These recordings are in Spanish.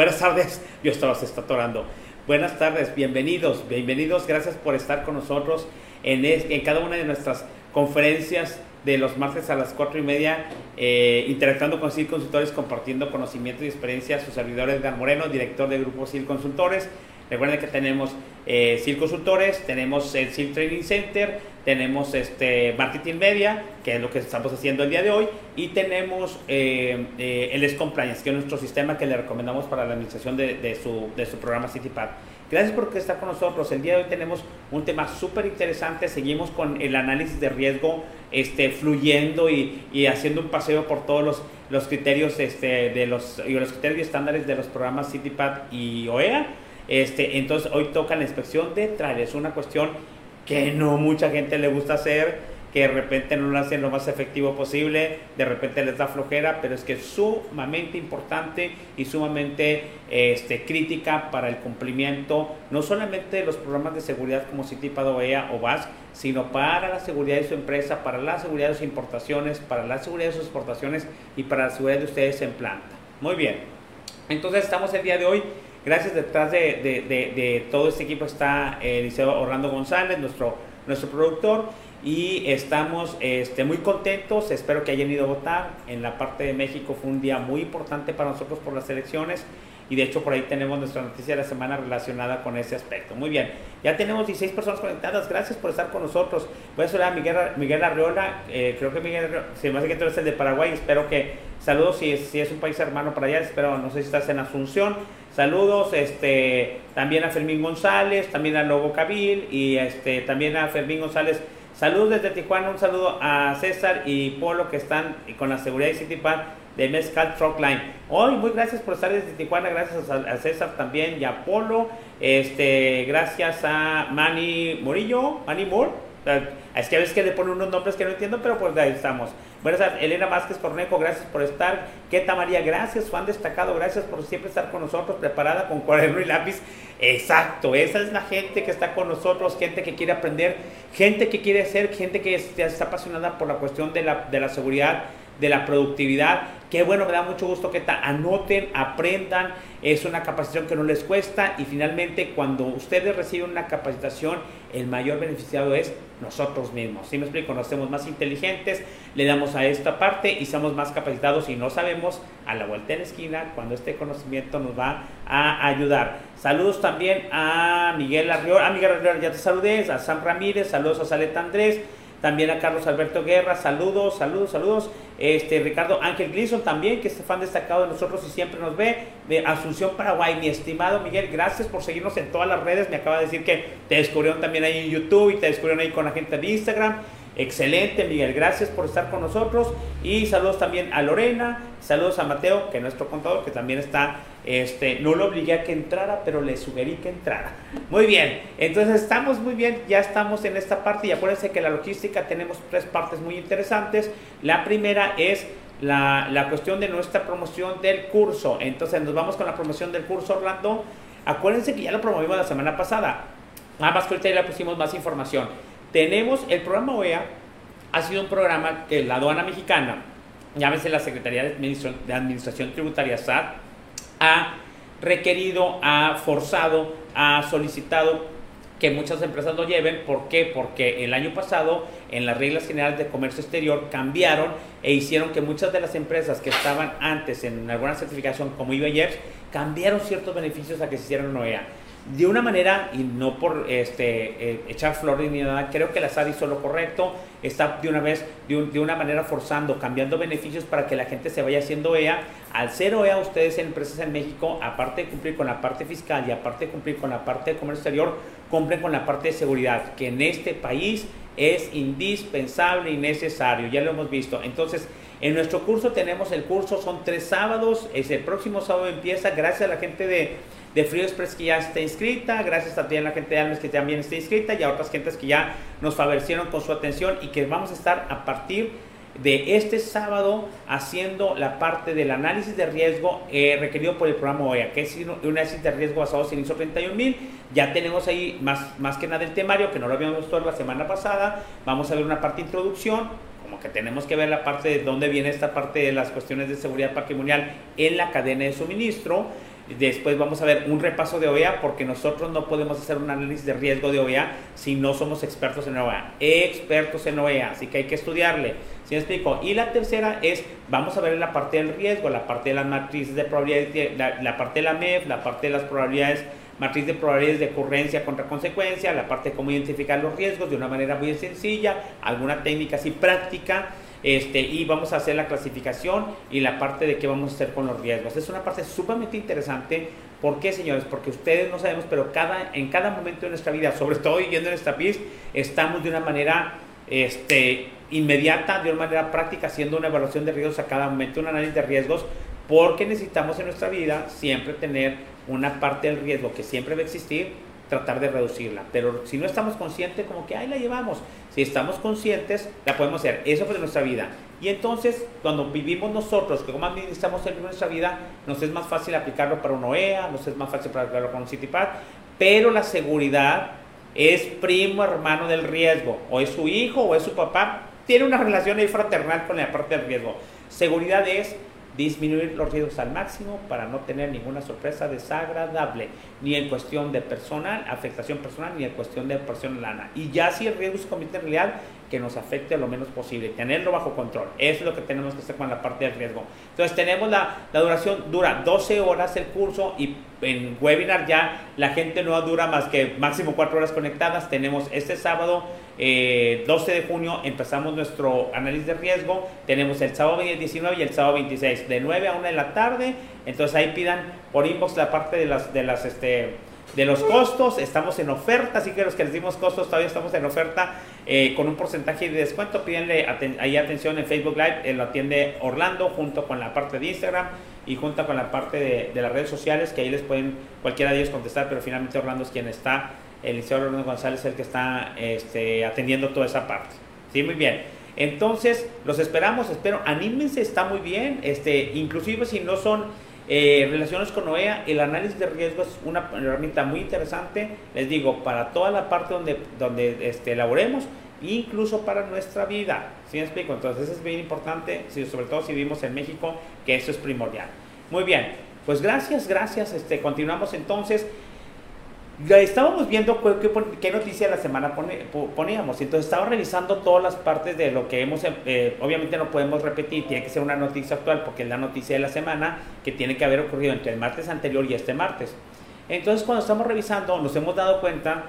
Buenas tardes, yo estaba se está atorando. Buenas tardes, bienvenidos, bienvenidos, gracias por estar con nosotros en, cada una de nuestras conferencias de los martes a las cuatro y media, eh, interactuando con CIL Consultores, compartiendo conocimiento y experiencia. Su servidor Edgar Moreno, director del grupo CIL Consultores. Recuerden que tenemos eh, CIL Consultores, tenemos el CIL Training Center, tenemos este Marketing Media, que es lo que estamos haciendo el día de hoy, y tenemos eh, eh, el S Compliance, que es nuestro sistema que le recomendamos para la administración de, su, de su programa CityPad. Gracias por estar con nosotros. El día de hoy tenemos un tema súper interesante. Seguimos con el análisis de riesgo este, fluyendo y, y haciendo un paseo por todos los, los criterios este, de los, y los criterios estándares de los programas CityPad y OEA. Este, entonces hoy toca la inspección de trailers, una cuestión que no mucha gente le gusta hacer, que de repente no lo hacen lo más efectivo posible, de repente les da flojera, pero es que es sumamente importante y sumamente este, crítica para el cumplimiento, no solamente de los programas de seguridad como CITIPAD, OEA o VAS, sino para la seguridad de su empresa, para la seguridad de sus importaciones, para la seguridad de sus exportaciones y para la seguridad de ustedes en planta. Muy bien, entonces estamos el día de hoy Gracias detrás de, todo este equipo está eh, Liceo Orlando González, nuestro, nuestro productor, y estamos este, muy contentos. Espero que hayan ido a votar. En la parte de México fue un día muy importante para nosotros por las elecciones y de hecho por ahí tenemos nuestra noticia de la semana relacionada con ese aspecto. Muy bien, ya tenemos 16 personas conectadas, gracias por estar con nosotros. Voy a saludar a Miguel, Miguel Arriola, eh, creo que Miguel, si me hace que tú eres el de Paraguay, espero que, saludos si es, si es un país hermano para allá, espero, no sé si estás en Asunción. Saludos este, también a Fermín González, también a Lobo Cabil y este, también a Fermín González. Saludos desde Tijuana, un saludo a César y Polo que están con la seguridad de CityPad de Mezcal Truckline. Hoy, muy gracias por estar desde Tijuana, gracias a, César también y a Polo. Este, gracias a Manny Murillo, Manny Moore. Es que a veces que le ponen unos nombres que no entiendo, pero pues ahí estamos. Buenas tardes, Elena Vázquez Cornejo, gracias por estar. Queta María, gracias, Juan Destacado, gracias por siempre estar con nosotros, preparada con cuaderno y lápiz. Exacto, esa es la gente que está con nosotros, gente que quiere aprender, gente que quiere ser, gente que está apasionada por la cuestión de la, de la seguridad, de la productividad. Qué bueno, me da mucho gusto que anoten, aprendan. Es una capacitación que no les cuesta y finalmente cuando ustedes reciben una capacitación, el mayor beneficiado es nosotros mismos. Si me explico? Nos hacemos más inteligentes, le damos a esta parte y somos más capacitados y no sabemos a la vuelta de la esquina cuando este conocimiento nos va a ayudar. Saludos también a Miguel Arriola, a Miguel Arriola ya te saludé, a Sam Ramírez, saludos a Saleta Andrés, también a Carlos Alberto Guerra, saludos, saludos, saludos. Este, Ricardo Ángel Gleason también, que es fan destacado de nosotros y siempre nos ve. De Asunción, Paraguay, mi estimado Miguel, gracias por seguirnos en todas las redes. Me acaba de decir que te descubrieron también ahí en YouTube y te descubrieron ahí con la gente de Instagram. Excelente, Miguel, gracias por estar con nosotros. Y saludos también a Lorena, saludos a Mateo, que es nuestro contador, que también está este, no lo obligué a que entrara, pero le sugerí que entrara. Muy bien, entonces estamos muy bien, ya estamos en esta parte y acuérdense que la logística tenemos tres partes muy interesantes. La primera es la, la cuestión de nuestra promoción del curso. Entonces nos vamos con la promoción del curso Orlando. Acuérdense que ya lo promovimos la semana pasada. Nada más que ahorita ya le pusimos más información. Tenemos el programa OEA, ha sido un programa que la aduana mexicana, llámese la Secretaría de Administración, de Administración Tributaria SAT, ha requerido, ha forzado, ha solicitado que muchas empresas lo lleven. ¿Por qué? Porque el año pasado en las reglas generales de comercio exterior cambiaron e hicieron que muchas de las empresas que estaban antes en alguna certificación como IBEX cambiaron ciertos beneficios a que se hicieran OEA de una manera, y no por este, eh, echar flores ni nada, creo que la SAD hizo lo correcto, está de una vez, de, una manera forzando, cambiando beneficios para que la gente se vaya haciendo EA. Al ser OEA, ustedes en empresas en México, aparte de cumplir con la parte fiscal y aparte de cumplir con la parte de comercio exterior, cumplen con la parte de seguridad, que en este país es indispensable y necesario, ya lo hemos visto. Entonces, en nuestro curso tenemos el curso, son tres sábados, es el próximo sábado empieza, gracias a la gente de de Frío Express que ya está inscrita, gracias también a la gente de Almes que también está inscrita y a otras gentes que ya nos favorecieron con su atención y que vamos a estar a partir de este sábado haciendo la parte del análisis de riesgo eh, requerido por el programa OEA, que es un análisis de riesgo basado en ISO 31000. Ya tenemos ahí más, más que nada el temario, que no lo habíamos visto la semana pasada. Vamos a ver una parte de introducción, como que tenemos que ver la parte de dónde viene esta parte de las cuestiones de seguridad patrimonial en la cadena de suministro Después vamos a ver un repaso de OEA porque nosotros no podemos hacer un análisis de riesgo de OEA si no somos expertos en OEA. Expertos en OEA, así que hay que estudiarle. ¿Sí me explico? Y la tercera es, vamos a ver la parte del riesgo, la parte de las matrices de probabilidades, la, la parte de la MEF, la parte de las probabilidades matriz de probabilidades de ocurrencia contra consecuencia, la parte de cómo identificar los riesgos de una manera muy sencilla, alguna técnica así práctica, este, y vamos a hacer la clasificación y la parte de qué vamos a hacer con los riesgos. Es una parte sumamente interesante. ¿Por qué, señores? Porque ustedes no sabemos, pero cada, en cada momento de nuestra vida, sobre todo viviendo en esta PIS, estamos de una manera este, inmediata, de una manera práctica, haciendo una evaluación de riesgos a cada momento, un análisis de riesgos, porque necesitamos en nuestra vida siempre tener una parte del riesgo que siempre va a existir, tratar de reducirla. Pero si no estamos conscientes, como que ahí la llevamos. Si estamos conscientes, la podemos hacer. Eso fue nuestra vida. Y entonces, cuando vivimos nosotros, que como administramos en nuestra vida, nos es más fácil aplicarlo para un OEA, nos es más fácil aplicarlo con un CityPad, pero la seguridad es primo hermano del riesgo, o es su hijo o es su papá, tiene una relación ahí fraternal con la parte del riesgo. Seguridad es disminuir los riesgos al máximo para no tener ninguna sorpresa desagradable, ni en cuestión de personal, afectación personal, ni en cuestión de persona lana. Y ya si el riesgo se convierte en real, que nos afecte lo menos posible, tenerlo bajo control. Eso es lo que tenemos que hacer con la parte del riesgo. Entonces tenemos la, la duración, dura 12 horas el curso y en webinar ya la gente no dura más que máximo 4 horas conectadas. Tenemos este sábado 12 eh, de junio empezamos nuestro análisis de riesgo. Tenemos el sábado 19 y el sábado 26, de 9 a 1 de la tarde. Entonces ahí pidan por inbox la parte de las, de las, este, de los costos. Estamos en oferta, así que los que les dimos costos todavía estamos en oferta eh, con un porcentaje de descuento. Pídenle ahí atención en Facebook Live, eh, lo atiende Orlando junto con la parte de Instagram y junto con la parte de, de las redes sociales, que ahí les pueden cualquiera de ellos contestar, pero finalmente Orlando es quien está el licenciado Orlando González es el que está este, atendiendo toda esa parte. Sí, muy bien. Entonces, los esperamos, espero, anímense, está muy bien, este, inclusive si no son eh, relaciones con OEA, el análisis de riesgo es una herramienta muy interesante, les digo, para toda la parte donde, donde este, elaboremos, incluso para nuestra vida, ¿sí me explico? Entonces es bien importante, sobre todo si vivimos en México, que eso es primordial. Muy bien, pues gracias, gracias, este, continuamos entonces estábamos viendo qué, qué, noticia la semana poníamos. Entonces estaba revisando todas las partes de lo que hemos, eh, obviamente no podemos repetir, tiene que ser una noticia actual porque es la noticia de la semana que tiene que haber ocurrido entre el martes anterior y este martes. Entonces cuando estamos revisando nos hemos dado cuenta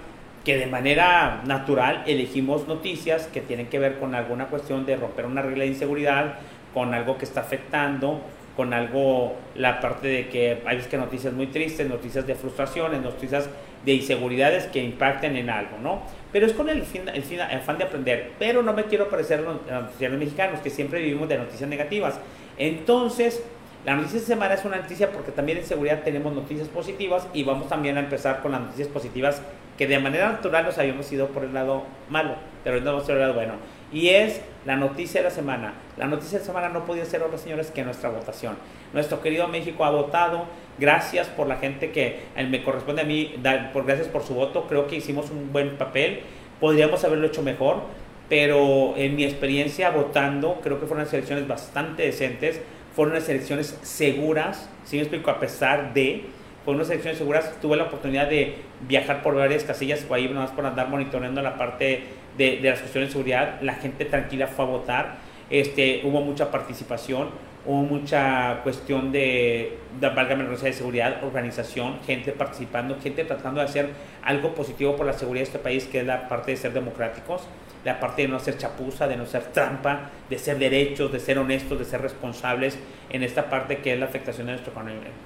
que de manera natural elegimos noticias que tienen que ver con alguna cuestión de romper una regla de inseguridad, con algo que está afectando con algo, la parte de que hay que noticias muy tristes, noticias de frustraciones, noticias de inseguridades que impacten en algo, ¿no? Pero es con el, fin, el, fin, el afán de aprender. Pero no me quiero parecer a los mexicanos, que siempre vivimos de noticias negativas. Entonces, la noticia de semana es una noticia porque también en seguridad tenemos noticias positivas y vamos también a empezar con las noticias positivas que de manera natural nos habíamos ido por el lado malo, pero hoy nos vamos ir el lado bueno y es la noticia de la semana. La noticia de la semana no podía ser otra, señores, que nuestra votación. Nuestro querido México ha votado. Gracias por la gente que eh, me corresponde a mí, por, gracias por su voto. Creo que hicimos un buen papel. Podríamos haberlo hecho mejor, pero en mi experiencia votando, creo que fueron unas elecciones bastante decentes. Fueron unas elecciones seguras, si me explico, a pesar de fueron unas elecciones seguras. Tuve la oportunidad de viajar por varias casillas o ahí, nada más por andar monitoreando la parte de, las cuestiones de seguridad, la gente tranquila fue a votar, este, hubo mucha participación, hubo mucha cuestión de, de válgame de seguridad, organización, gente participando, gente tratando de hacer algo positivo por la seguridad de este país, que es la parte de ser democráticos, la parte de no hacer chapuza, de no ser trampa, de ser derechos, de ser honestos, de ser responsables en esta parte que es la afectación de nuestra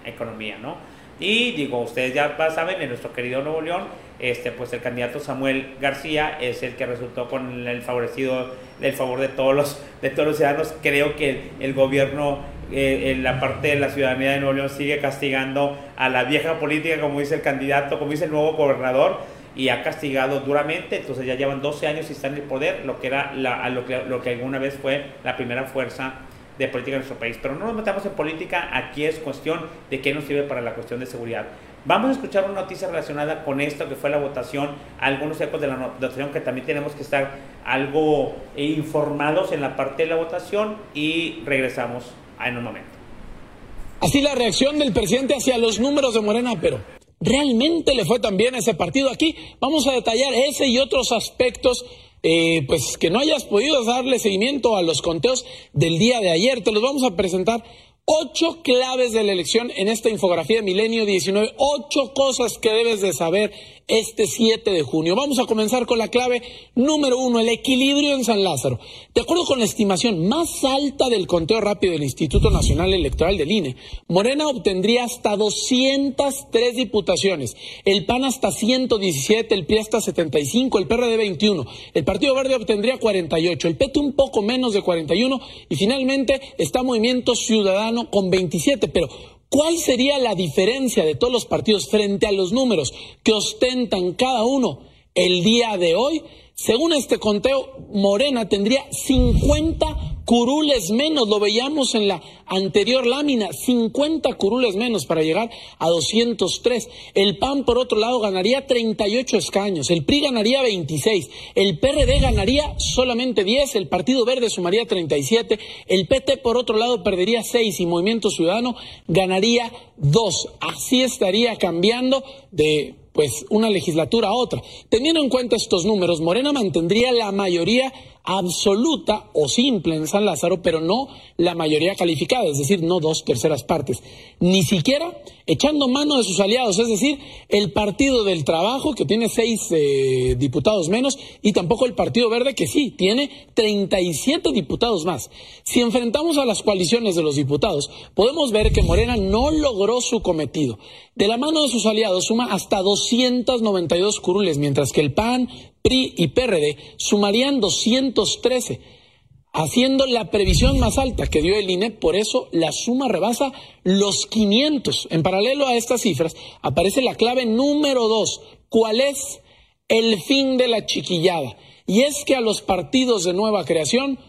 economía, ¿no? Y digo, ustedes ya saben, en nuestro querido Nuevo León, este, pues el candidato Samuel García es el que resultó con el favorecido, el favor de todos los, de todos los ciudadanos. Creo que el gobierno, eh, en la parte de la ciudadanía de Nuevo León, sigue castigando a la vieja política, como dice el candidato, como dice el nuevo gobernador, y ha castigado duramente. Entonces ya llevan 12 años y están en el poder, lo que era la, lo, que, lo que alguna vez fue la primera fuerza de política en nuestro país. Pero no nos metamos en política, aquí es cuestión de qué nos sirve para la cuestión de seguridad. Vamos a escuchar una noticia relacionada con esto que fue la votación, algunos ecos de la votación que también tenemos que estar algo informados en la parte de la votación y regresamos en un momento. Así la reacción del presidente hacia los números de Morena, pero ¿realmente le fue tan bien ese partido? Aquí vamos a detallar ese y otros aspectos eh, pues que no hayas podido darle seguimiento a los conteos del día de ayer. Te los vamos a presentar Ocho claves de la elección en esta infografía de Milenio 19. Ocho cosas que debes de saber este 7 de junio. Vamos a comenzar con la clave número uno, el equilibrio en San Lázaro. De acuerdo con la estimación más alta del conteo rápido del Instituto Nacional Electoral del INE, Morena obtendría hasta 203 diputaciones, el PAN hasta 117, el PRI hasta 75, el PRD 21, el Partido Verde obtendría 48, el PT un poco menos de 41 y finalmente está Movimiento Ciudadano con 27, pero ¿Cuál sería la diferencia de todos los partidos frente a los números que ostentan cada uno el día de hoy? Según este conteo, Morena tendría 50 curules menos, lo veíamos en la anterior lámina, 50 curules menos para llegar a 203. El PAN, por otro lado, ganaría 38 escaños, el PRI ganaría 26, el PRD ganaría solamente 10, el Partido Verde sumaría 37, el PT, por otro lado, perdería 6 y Movimiento Ciudadano ganaría 2. Así estaría cambiando de pues una legislatura a otra. Teniendo en cuenta estos números, Morena mantendría la mayoría absoluta o simple en San Lázaro, pero no la mayoría calificada, es decir, no dos terceras partes, ni siquiera echando mano de sus aliados, es decir, el Partido del Trabajo, que tiene seis eh, diputados menos, y tampoco el Partido Verde, que sí, tiene 37 diputados más. Si enfrentamos a las coaliciones de los diputados, podemos ver que Morena no logró su cometido. De la mano de sus aliados suma hasta 292 curules, mientras que el PAN, PRI y PRD sumarían 213, haciendo la previsión más alta que dio el INE, por eso la suma rebasa los 500. En paralelo a estas cifras aparece la clave número dos, ¿cuál es el fin de la chiquillada? Y es que a los partidos de nueva creación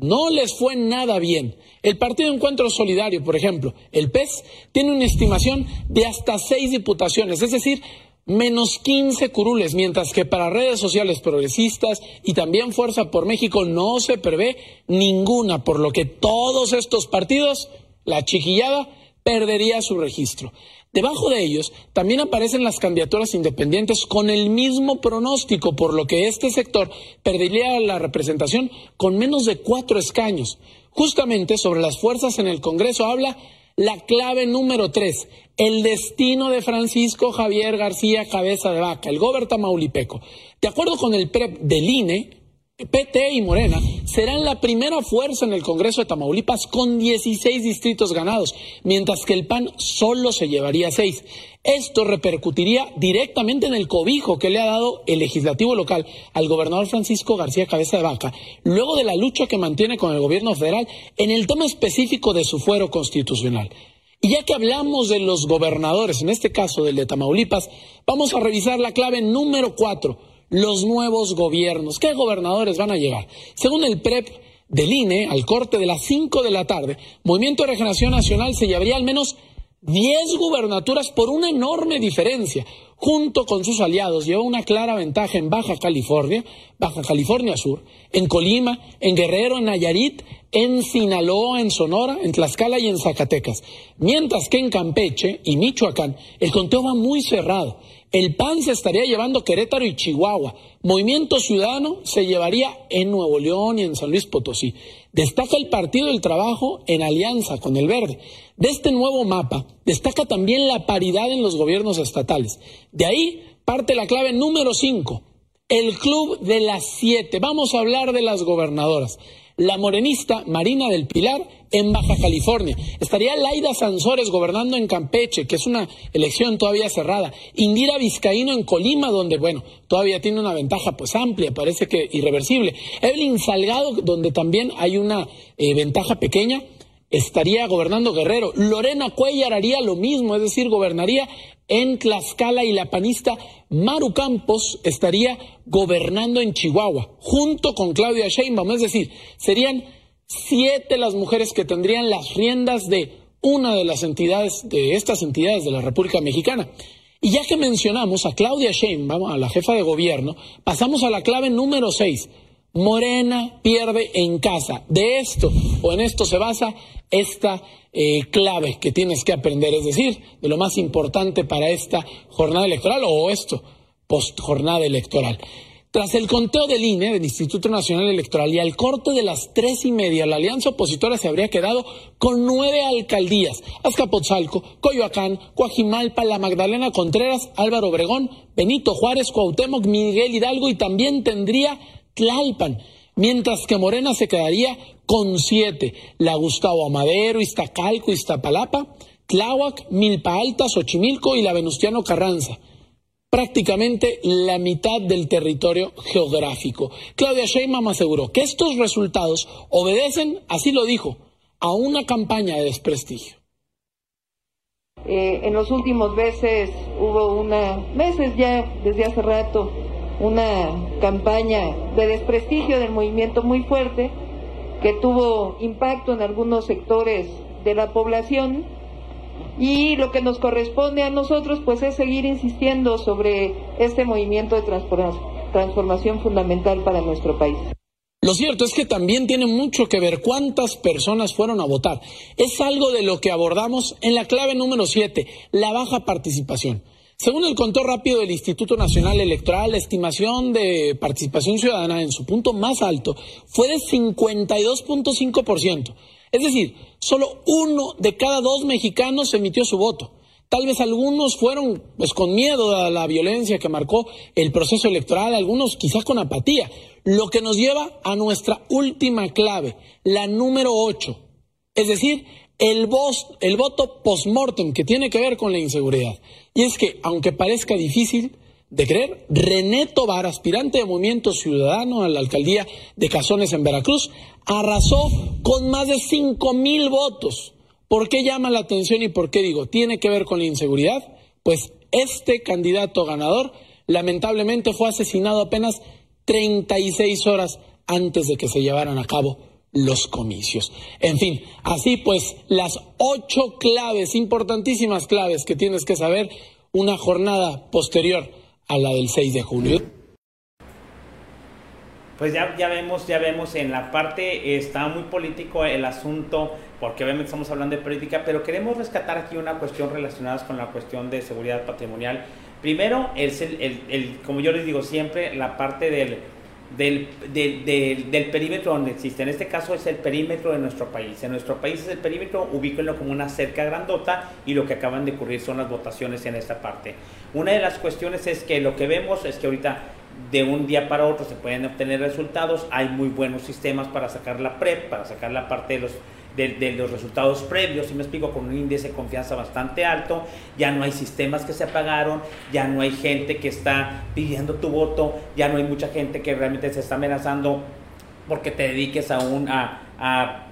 no les fue nada bien. El Partido Encuentro Solidario, por ejemplo, el PES, tiene una estimación de hasta seis diputaciones, es decir, menos 15 curules, mientras que para redes sociales progresistas y también Fuerza por México no se prevé ninguna, por lo que todos estos partidos, la chiquillada, perdería su registro. Debajo de ellos también aparecen las candidaturas independientes con el mismo pronóstico, por lo que este sector perdería la representación con menos de cuatro escaños. Justamente sobre las fuerzas en el Congreso habla la clave número tres, el destino de Francisco Javier García Cabeza de Vaca, el gobernador tamaulipeco. De acuerdo con el PREP del INE, PT y Morena serán la primera fuerza en el Congreso de Tamaulipas con 16 distritos ganados, mientras que el PAN solo se llevaría 6. Esto repercutiría directamente en el cobijo que le ha dado el legislativo local al gobernador Francisco García Cabeza de Vaca, luego de la lucha que mantiene con el gobierno federal en el tema específico de su fuero constitucional. Y ya que hablamos de los gobernadores, en este caso del de Tamaulipas, vamos a revisar la clave número cuatro, los nuevos gobiernos. ¿Qué gobernadores van a llegar? Según el PREP del INE, al corte de las 5 de la tarde, Movimiento de Regeneración Nacional se llevaría al menos 10 gubernaturas por una enorme diferencia. Junto con sus aliados lleva una clara ventaja en Baja California, Baja California Sur, en Colima, en Guerrero, en Nayarit, en Sinaloa, en Sonora, en Tlaxcala y en Zacatecas. Mientras que en Campeche y Michoacán el conteo va muy cerrado. El PAN se estaría llevando Querétaro y Chihuahua. Movimiento Ciudadano se llevaría en Nuevo León y en San Luis Potosí. Destaca el Partido del Trabajo en alianza con el Verde. De este nuevo mapa destaca también la paridad en los gobiernos estatales. De ahí parte la clave número 5, el Club de las Siete. Vamos a hablar de las gobernadoras la morenista Marina del Pilar en Baja California. Estaría Laida Sansores gobernando en Campeche, que es una elección todavía cerrada. Indira Vizcaíno en Colima, donde, bueno, todavía tiene una ventaja pues amplia, parece que irreversible. Evelyn Salgado, donde también hay una eh, ventaja pequeña estaría gobernando Guerrero. Lorena Cuellar haría lo mismo, es decir, gobernaría en Tlaxcala y la panista Maru Campos estaría gobernando en Chihuahua, junto con Claudia Sheinbaum, es decir, serían siete las mujeres que tendrían las riendas de una de las entidades, de estas entidades de la República Mexicana. Y ya que mencionamos a Claudia Sheinbaum, a la jefa de gobierno, pasamos a la clave número seis. Morena pierde en casa. De esto o en esto se basa esta eh, clave que tienes que aprender, es decir, de lo más importante para esta jornada electoral o esto, post jornada electoral. Tras el conteo del INE, del Instituto Nacional Electoral, y al corte de las tres y media, la alianza opositora se habría quedado con nueve alcaldías: Azcapotzalco, Coyoacán, Coajimalpa, La Magdalena Contreras, Álvaro Obregón, Benito Juárez, Cuauhtémoc, Miguel Hidalgo y también tendría Tlalpan. Mientras que Morena se quedaría con siete: la Gustavo Amadero, Iztacalco, Iztapalapa, Tláhuac, Milpa Alta, Xochimilco y la Venustiano Carranza prácticamente la mitad del territorio geográfico. Claudia Sheinbaum aseguró que estos resultados obedecen, así lo dijo, a una campaña de desprestigio. Eh, en los últimos meses hubo una, meses ya desde hace rato, una campaña de desprestigio del movimiento muy fuerte que tuvo impacto en algunos sectores de la población y lo que nos corresponde a nosotros pues es seguir insistiendo sobre este movimiento de transformación fundamental para nuestro país. Lo cierto es que también tiene mucho que ver cuántas personas fueron a votar. Es algo de lo que abordamos en la clave número 7, la baja participación. Según el conteo rápido del Instituto Nacional Electoral, la estimación de participación ciudadana en su punto más alto fue de 52.5%. Es decir, solo uno de cada dos mexicanos emitió su voto. Tal vez algunos fueron pues con miedo a la violencia que marcó el proceso electoral, algunos quizás con apatía, lo que nos lleva a nuestra última clave, la número 8, es decir, el, el voto post-mortem que tiene que ver con la inseguridad. Y es que, aunque parezca difícil, de creer, René Tobar, aspirante de Movimiento Ciudadano a la alcaldía de Cazones en Veracruz, arrasó con más de 5 mil votos. ¿Por qué llama la atención y por qué digo? ¿Tiene que ver con la inseguridad? Pues este candidato ganador lamentablemente fue asesinado apenas 36 horas antes de que se llevaran a cabo los comicios. En fin, así pues, las ocho claves, importantísimas claves que tienes que saber una jornada posterior a la del 6 de julio. Pues ya, ya vemos, ya vemos en la parte, está muy político el asunto, porque obviamente estamos hablando de política, pero queremos rescatar aquí una cuestión relacionada con la cuestión de seguridad patrimonial. Primero, el, el, el como yo les digo siempre, la parte del, del, del, del, perímetro donde existe. En este caso es el perímetro de nuestro país. En nuestro país es el perímetro, ubíquenlo como una cerca grandota y lo que acaban de ocurrir son las votaciones en esta parte. Una de las cuestiones es que lo que vemos es que ahorita de un día para otro se pueden obtener resultados, hay muy buenos sistemas para sacar la PREP, para sacar la parte de los de, los resultados previos, si me explico, con un índice de confianza bastante alto, ya no hay sistemas que se apagaron, ya no hay gente que está pidiendo tu voto, ya no hay mucha gente que realmente se está amenazando porque te dediques aún a, a,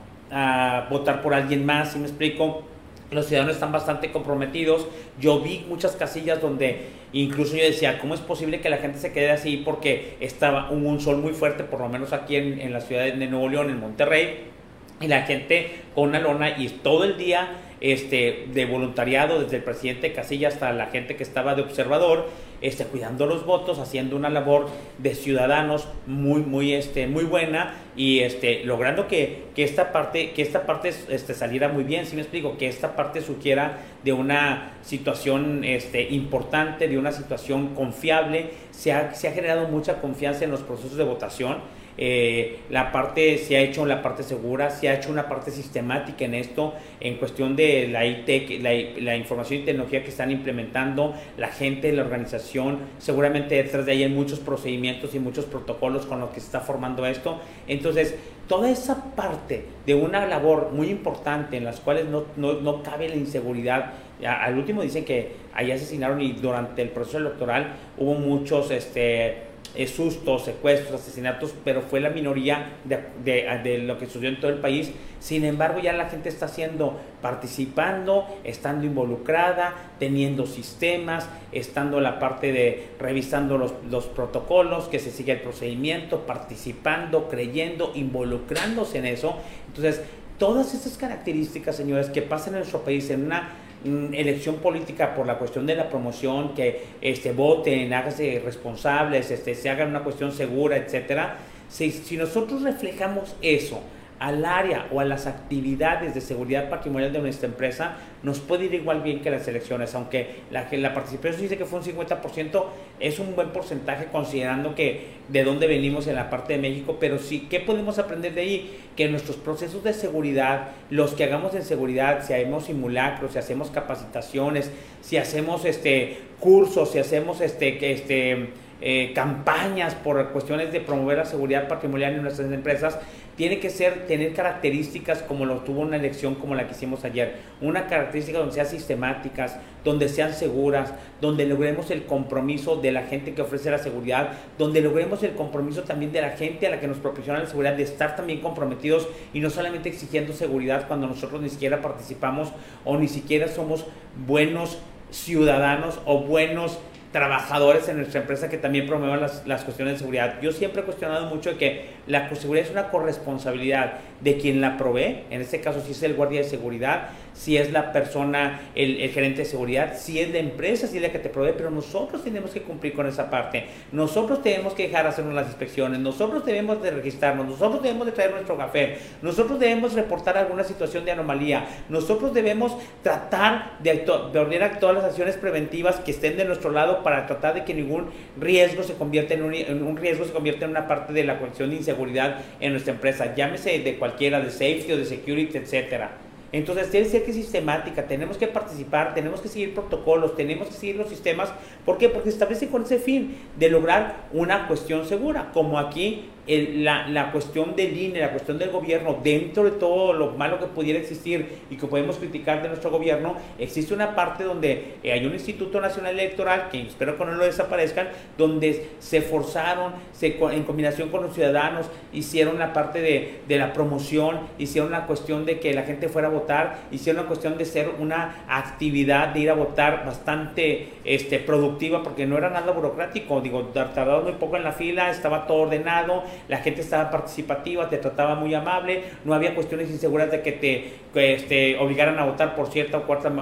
votar por alguien más, si me explico. Los ciudadanos están bastante comprometidos. Yo vi muchas casillas donde incluso yo decía, ¿cómo es posible que la gente se quede así? Porque estaba un, un sol muy fuerte, por lo menos aquí en, en la ciudad de Nuevo León, en Monterrey y la gente con una lona y todo el día este, de voluntariado, desde el presidente Casilla hasta la gente que estaba de observador, este, cuidando los votos, haciendo una labor de ciudadanos muy, muy, este, muy buena y este, logrando que, que esta parte, que esta parte este, saliera muy bien, si me explico, que esta parte sugiera de una situación este, importante, de una situación confiable, se ha, se ha generado mucha confianza en los procesos de votación eh, la parte se ha hecho la parte segura, se ha hecho una parte sistemática en esto, en cuestión de la IT, la, la, información y tecnología que están implementando, la gente, la organización, seguramente detrás de ahí hay muchos procedimientos y muchos protocolos con los que se está formando esto. Entonces, toda esa parte de una labor muy importante en las cuales no, no, no cabe la inseguridad, al último dicen que ahí asesinaron y durante el proceso electoral hubo muchos, este, sustos, secuestros, asesinatos, pero fue la minoría de, lo que sucedió en todo el país. Sin embargo, ya la gente está haciendo, participando, estando involucrada, teniendo sistemas, estando la parte de revisando los, los protocolos, que se sigue el procedimiento, participando, creyendo, involucrándose en eso. Entonces, todas estas características, señores, que pasan en nuestro país en una elección política por la cuestión de la promoción, que este, voten, háganse responsables, este, se hagan una cuestión segura, etcétera. Si, si nosotros reflejamos eso al área o a las actividades de seguridad patrimonial de nuestra empresa, nos puede ir igual bien que las elecciones, aunque la, la participación dice que fue un 50%, es un buen porcentaje considerando que de dónde venimos en la parte de México, pero sí, ¿qué podemos aprender de ahí? Que nuestros procesos de seguridad, los que hagamos en seguridad, si hacemos simulacros, si hacemos capacitaciones, si hacemos este cursos, si hacemos este, este eh, campañas por cuestiones de promover la seguridad patrimonial en nuestras empresas, tiene que ser tener características como lo tuvo una elección como la que hicimos ayer, una característica donde sean sistemáticas, donde sean seguras, donde logremos el compromiso de la gente que ofrece la seguridad, donde logremos el compromiso también de la gente a la que nos proporciona la seguridad, de estar también comprometidos y no solamente exigiendo seguridad cuando nosotros ni siquiera participamos o ni siquiera somos buenos ciudadanos o buenos trabajadores en nuestra empresa que también promuevan las, cuestiones de seguridad. Yo siempre he cuestionado mucho que la seguridad es una corresponsabilidad de quien la provee, en este caso si es el guardia de seguridad, si es la persona, el, gerente de seguridad, si es la empresa, si es la que te provee, pero nosotros tenemos que cumplir con esa parte. Nosotros tenemos que dejar hacernos las inspecciones, nosotros debemos de registrarnos, nosotros debemos de traer nuestro café, nosotros debemos reportar alguna situación de anomalía, nosotros debemos tratar de, de ordenar todas las acciones preventivas que estén de nuestro lado para tratar de que ningún riesgo se convierta en un, en un riesgo se convierta en una parte de la cuestión de inseguridad en nuestra empresa, llámese de cualquiera, de safety o de security, etcétera. Entonces tiene que ser que sistemática, tenemos que participar, tenemos que seguir protocolos, tenemos que seguir los sistemas. ¿Por qué? Porque se establece con ese fin de lograr una cuestión segura, como aquí el, la, la, cuestión del INE, la cuestión del gobierno, dentro de todo lo malo que pudiera existir y que podemos criticar de nuestro gobierno, existe una parte donde eh, hay un Instituto Nacional Electoral, que espero que no lo desaparezcan, donde se forzaron, se, en combinación con los ciudadanos, hicieron la parte de, de la promoción, hicieron la cuestión de que la gente fuera a votar, hicieron la cuestión de ser una actividad de ir a votar bastante este, productiva, porque no era nada burocrático, digo, tardaba muy poco en la fila, estaba todo ordenado, la gente estaba participativa, te trataba muy amable, no había cuestiones inseguras de que te este, obligaran a votar por cierta o, cuarta,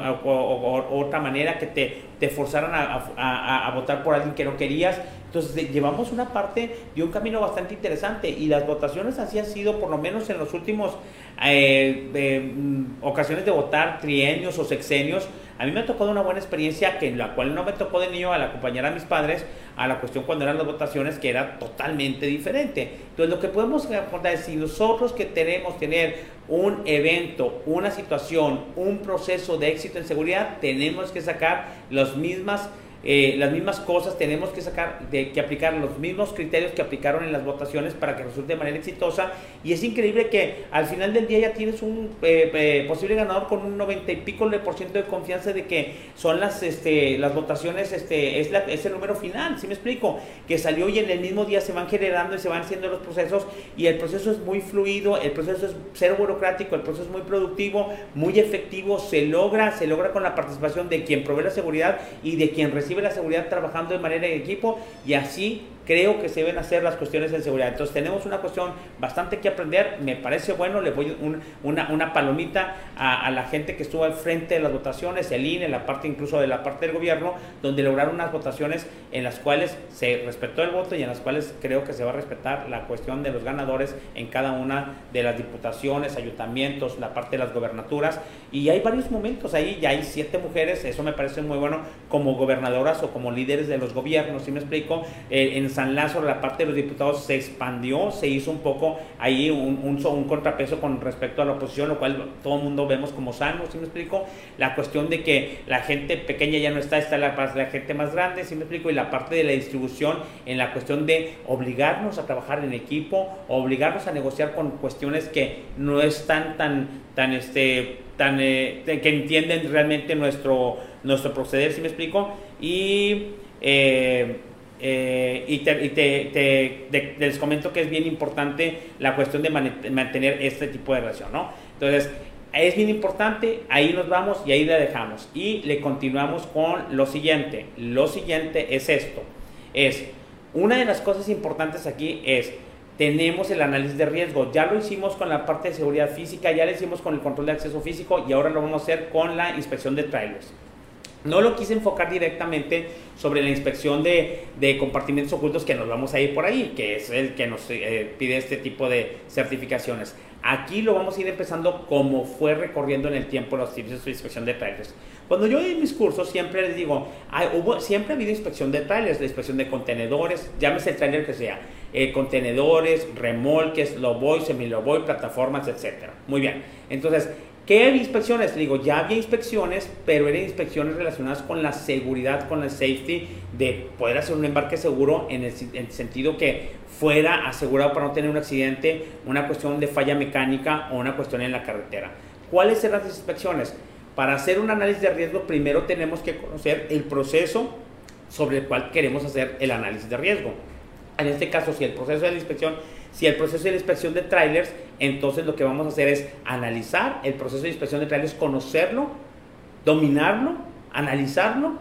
otra manera, que te, te forzaran a, a, a, votar por alguien que no querías. Entonces llevamos una parte de un camino bastante interesante y las votaciones así han sido por lo menos en los últimos eh, eh, ocasiones de votar, trienios o sexenios. A mí me ha tocado una buena experiencia que en la cual no me tocó de niño al acompañar a mis padres a la cuestión cuando eran las votaciones que era totalmente diferente. Entonces lo que podemos recordar es si nosotros que tenemos tener un evento, una situación, un proceso de éxito en seguridad, tenemos que sacar las mismas eh, las mismas cosas, tenemos que sacar, de, que aplicar los mismos criterios que aplicaron en las votaciones para que resulte de manera exitosa. Y es increíble que al final del día ya tienes un eh, eh, posible ganador con un 90 y pico de por ciento de confianza de que son las, este, las votaciones, este, es, la, es el número final, ¿sí me explico? Que salió y en el mismo día se van generando y se van haciendo los procesos y el proceso es muy fluido, el proceso es cero burocrático, el proceso es muy productivo, muy efectivo, se logra, se logra con la participación de quien provee la seguridad y de quien recibe la seguridad trabajando de manera en equipo y así creo que se deben hacer las cuestiones de seguridad. Entonces tenemos una cuestión bastante que aprender, me parece bueno, le voy un, una, una, palomita a, la gente que estuvo al frente de las votaciones, el INE, la parte incluso de la parte del gobierno, donde lograron unas votaciones en las cuales se respetó el voto y en las cuales creo que se va a respetar la cuestión de los ganadores en cada una de las diputaciones, ayuntamientos, la parte de las gobernaturas y hay varios momentos ahí, ya hay siete mujeres, eso me parece muy bueno como gobernadoras o como líderes de los gobiernos, si ¿sí me explico? Eh, San Lázaro la parte de los diputados se expandió, se hizo un poco ahí un, contrapeso con respecto a la oposición, lo cual todo el mundo vemos como sano, ¿sí me explico? La cuestión de que la gente pequeña ya no está, está la, la gente más grande, ¿sí me explico? Y la parte de la distribución en la cuestión de obligarnos a trabajar en equipo, obligarnos a negociar con cuestiones que no están tan, tan, este, tan, eh, que entienden realmente nuestro, nuestro proceder, ¿sí me explico? Y... Eh, eh, y, te, les comento que es bien importante la cuestión de man, mantener este tipo de relación, ¿no? Entonces, es bien importante, ahí nos vamos y ahí la dejamos. Y le continuamos con lo siguiente. Lo siguiente es esto. Es, una de las cosas importantes aquí es, tenemos el análisis de riesgo. Ya lo hicimos con la parte de seguridad física, ya lo hicimos con el control de acceso físico y ahora lo vamos a hacer con la inspección de trailers. No lo quise enfocar directamente sobre la inspección de, de, compartimentos ocultos que nos vamos a ir por ahí, que es el que nos eh, pide este tipo de certificaciones. Aquí lo vamos a ir empezando como fue recorriendo en el tiempo los servicios de inspección de trailers. Cuando yo doy mis cursos siempre les digo, hubo, siempre ha habido inspección de trailers, la inspección de contenedores, llámese el trailer que sea, eh, contenedores, remolques, loboy, semiloboy, plataformas, etc. Muy bien. Entonces, ¿Qué inspecciones? Digo, ya había inspecciones, pero eran inspecciones relacionadas con la seguridad, con el safety, de poder hacer un embarque seguro en el, sentido que fuera asegurado para no tener un accidente, una cuestión de falla mecánica o una cuestión en la carretera. ¿Cuáles eran las inspecciones? Para hacer un análisis de riesgo, primero tenemos que conocer el proceso sobre el cual queremos hacer el análisis de riesgo. En este caso, si el proceso de la inspección si el proceso de inspección de trailers, entonces lo que vamos a hacer es analizar el proceso de inspección de trailers, conocerlo, dominarlo, analizarlo,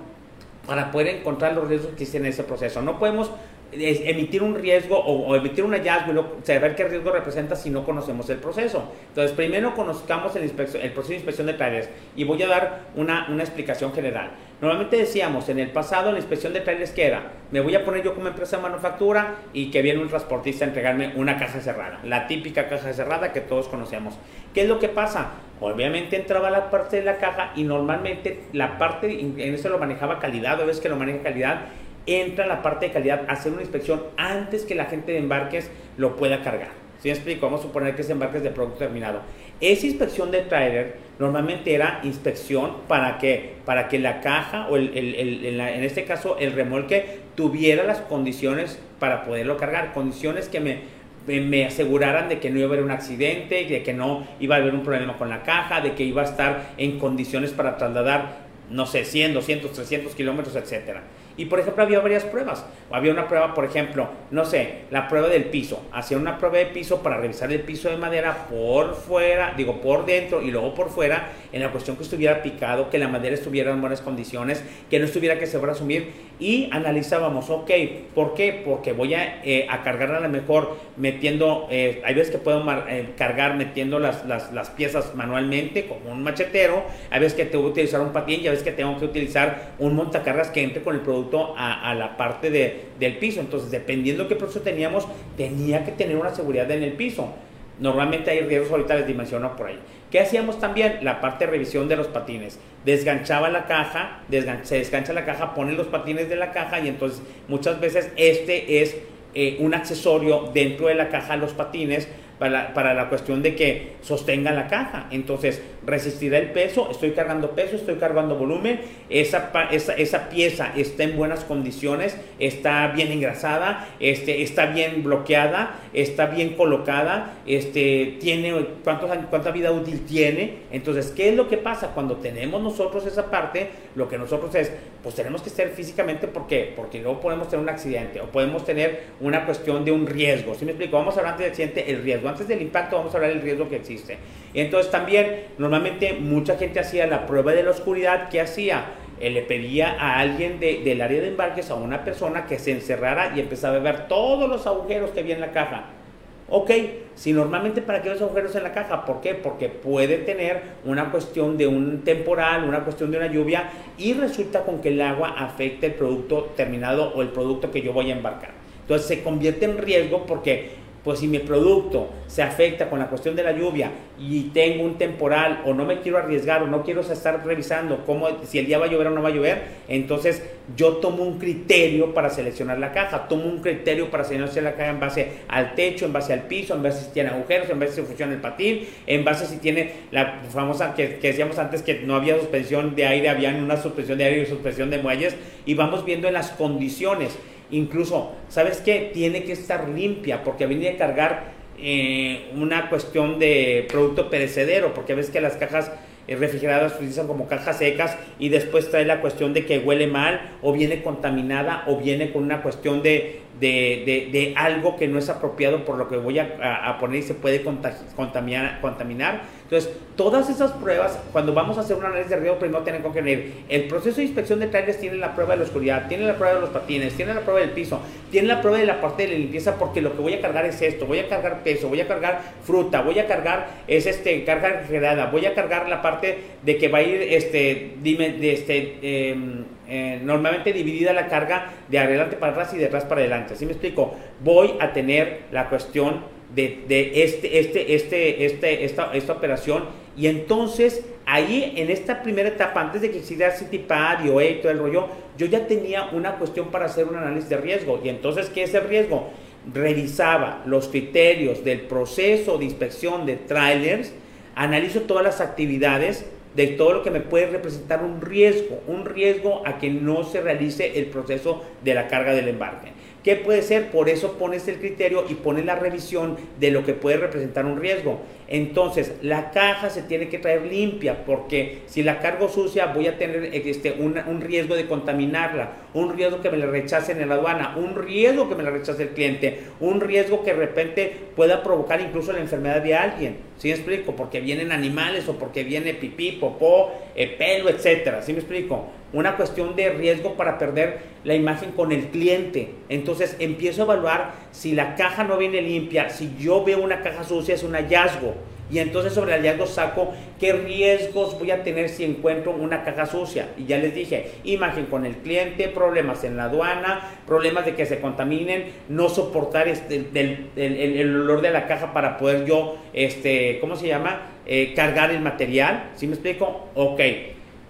para poder encontrar los riesgos que existen en ese proceso. No podemos emitir un riesgo o, emitir un hallazgo y saber qué riesgo representa si no conocemos el proceso. Entonces, primero conozcamos el, el proceso de inspección de trailers y voy a dar una, explicación general. Normalmente decíamos en el pasado la inspección de trailers que era, me voy a poner yo como empresa de manufactura y que viene un transportista a entregarme una caja cerrada, la típica caja cerrada que todos conocemos. ¿Qué es lo que pasa? Obviamente entraba la parte de la caja y normalmente la parte, en eso lo manejaba calidad, o ves que lo maneja calidad, entra la parte de calidad hacer una inspección antes que la gente de embarques lo pueda cargar. ¿Sí me explico? Vamos a suponer que es de producto terminado. Esa inspección de trailer normalmente era inspección para que, para que la caja o el, en este caso el remolque tuviera las condiciones para poderlo cargar, condiciones que me, me aseguraran de que no iba a haber un accidente, de que no iba a haber un problema con la caja, de que iba a estar en condiciones para trasladar, no sé, 100, 200, 300 kilómetros, etcétera. Y por ejemplo había varias pruebas. Había una prueba, por ejemplo, no sé, la prueba del piso. Hacían una prueba de piso para revisar el piso de madera por fuera, digo por dentro y luego por fuera, en la cuestión que estuviera picado, que la madera estuviera en buenas condiciones, que no estuviera que se fuera a asumir. Y analizábamos, ok, ¿por qué? Porque voy a, eh, a cargar a lo mejor metiendo, eh, hay veces que puedo eh, cargar metiendo las, las, las, piezas manualmente, como un machetero. Hay veces que tengo que utilizar un patín y hay veces que tengo que utilizar un montacargas que entre con el producto a, la parte de, del piso. Entonces, dependiendo qué proceso teníamos, tenía que tener una seguridad en el piso. Normalmente hay riesgos, ahorita les dimensiono por ahí. ¿Qué hacíamos también? La parte de revisión de los patines. Desganchaba la caja, se desgancha la caja, pone los patines de la caja y entonces muchas veces este es eh, un accesorio dentro de la caja, los patines, para la, cuestión de que sostenga la caja. Entonces, resistirá el peso, estoy cargando peso, estoy cargando volumen, esa, esa, esa pieza está en buenas condiciones, está bien engrasada, este, está bien bloqueada, está bien colocada, este, tiene cuántos, cuánta vida útil tiene. Entonces, ¿qué es lo que pasa? Cuando tenemos nosotros esa parte, lo que nosotros es, pues tenemos que estar físicamente, ¿por qué? Porque luego podemos tener un accidente o podemos tener una cuestión de un riesgo. ¿Sí me explico? Vamos a hablar antes accidente, el riesgo antes del impacto vamos a hablar del riesgo que existe. Entonces también normalmente mucha gente hacía la prueba de la oscuridad, ¿qué hacía? Eh, le pedía a alguien del área de embarques, a una persona que se encerrara y empezaba a ver todos los agujeros que había en la caja. Ok, si normalmente para qué los agujeros en la caja, ¿por qué? Porque puede tener una cuestión de un temporal, una cuestión de una lluvia y resulta con que el agua afecte el producto terminado o el producto que yo voy a embarcar. Entonces se convierte en riesgo porque pues si mi producto se afecta con la cuestión de la lluvia y tengo un temporal o no me quiero arriesgar o no quiero estar revisando cómo, si el día va a llover o no va a llover, entonces yo tomo un criterio para seleccionar la caja, tomo un criterio para seleccionar la caja en base al techo, en base al piso, en base si tiene agujeros, en base si funciona el patín, en base si tiene la famosa que, que decíamos antes que no había suspensión de aire, había una suspensión de aire y suspensión de muelles y vamos viendo en las condiciones. Incluso, ¿sabes qué? Tiene que estar limpia porque viene a cargar eh, una cuestión de producto perecedero, porque ves que las cajas eh, refrigeradas utilizan como cajas secas y después trae la cuestión de que huele mal o viene contaminada o viene con una cuestión de, de, de, algo que no es apropiado por lo que voy a, poner y se puede contaminar, contaminar. Entonces, todas esas pruebas, cuando vamos a hacer un análisis de riesgo, primero tienen que tener el proceso de inspección de trailers tiene la prueba de la oscuridad, tiene la prueba de los patines, tiene la prueba del piso, tiene la prueba de la parte de la limpieza, porque lo que voy a cargar es esto, voy a cargar peso, voy a cargar fruta, voy a cargar, es este, carga refrigerada, voy a cargar la parte de que va a ir, este, dime, de este, em, eh, normalmente dividida la carga de adelante para atrás y de atrás para adelante. ¿Sí me explico? Voy a tener la cuestión de, de este, este, este, este, esta, esta operación y entonces ahí en esta primera etapa, antes de que existiera CityPad y OE y todo el rollo, yo ya tenía una cuestión para hacer un análisis de riesgo. Y entonces, ¿qué es el riesgo? Revisaba los criterios del proceso de inspección de trailers, analizo todas las actividades de todo lo que me puede representar un riesgo, un riesgo a que no se realice el proceso de la carga del embarque. ¿Qué puede ser? Por eso pones el criterio y pones la revisión de lo que puede representar un riesgo. Entonces, la caja se tiene que traer limpia porque si la cargo sucia voy a tener este, un, riesgo de contaminarla, un riesgo que me la rechacen en la aduana, un riesgo que me la rechace el cliente, un riesgo que de repente pueda provocar incluso la enfermedad de alguien. ¿Sí me explico? Porque vienen animales o porque viene pipí, popó, eh, pelo, etcétera. ¿Sí me explico? Una cuestión de riesgo para perder la imagen con el cliente. Entonces empiezo a evaluar si la caja no viene limpia, si yo veo una caja sucia es un hallazgo. Y entonces sobre el hallazgo saco qué riesgos voy a tener si encuentro una caja sucia. Y ya les dije, imagen con el cliente, problemas en la aduana, problemas de que se contaminen, no soportar este, el, olor de la caja para poder yo, este, ¿cómo se llama? Eh, cargar el material. ¿Sí me explico? Ok.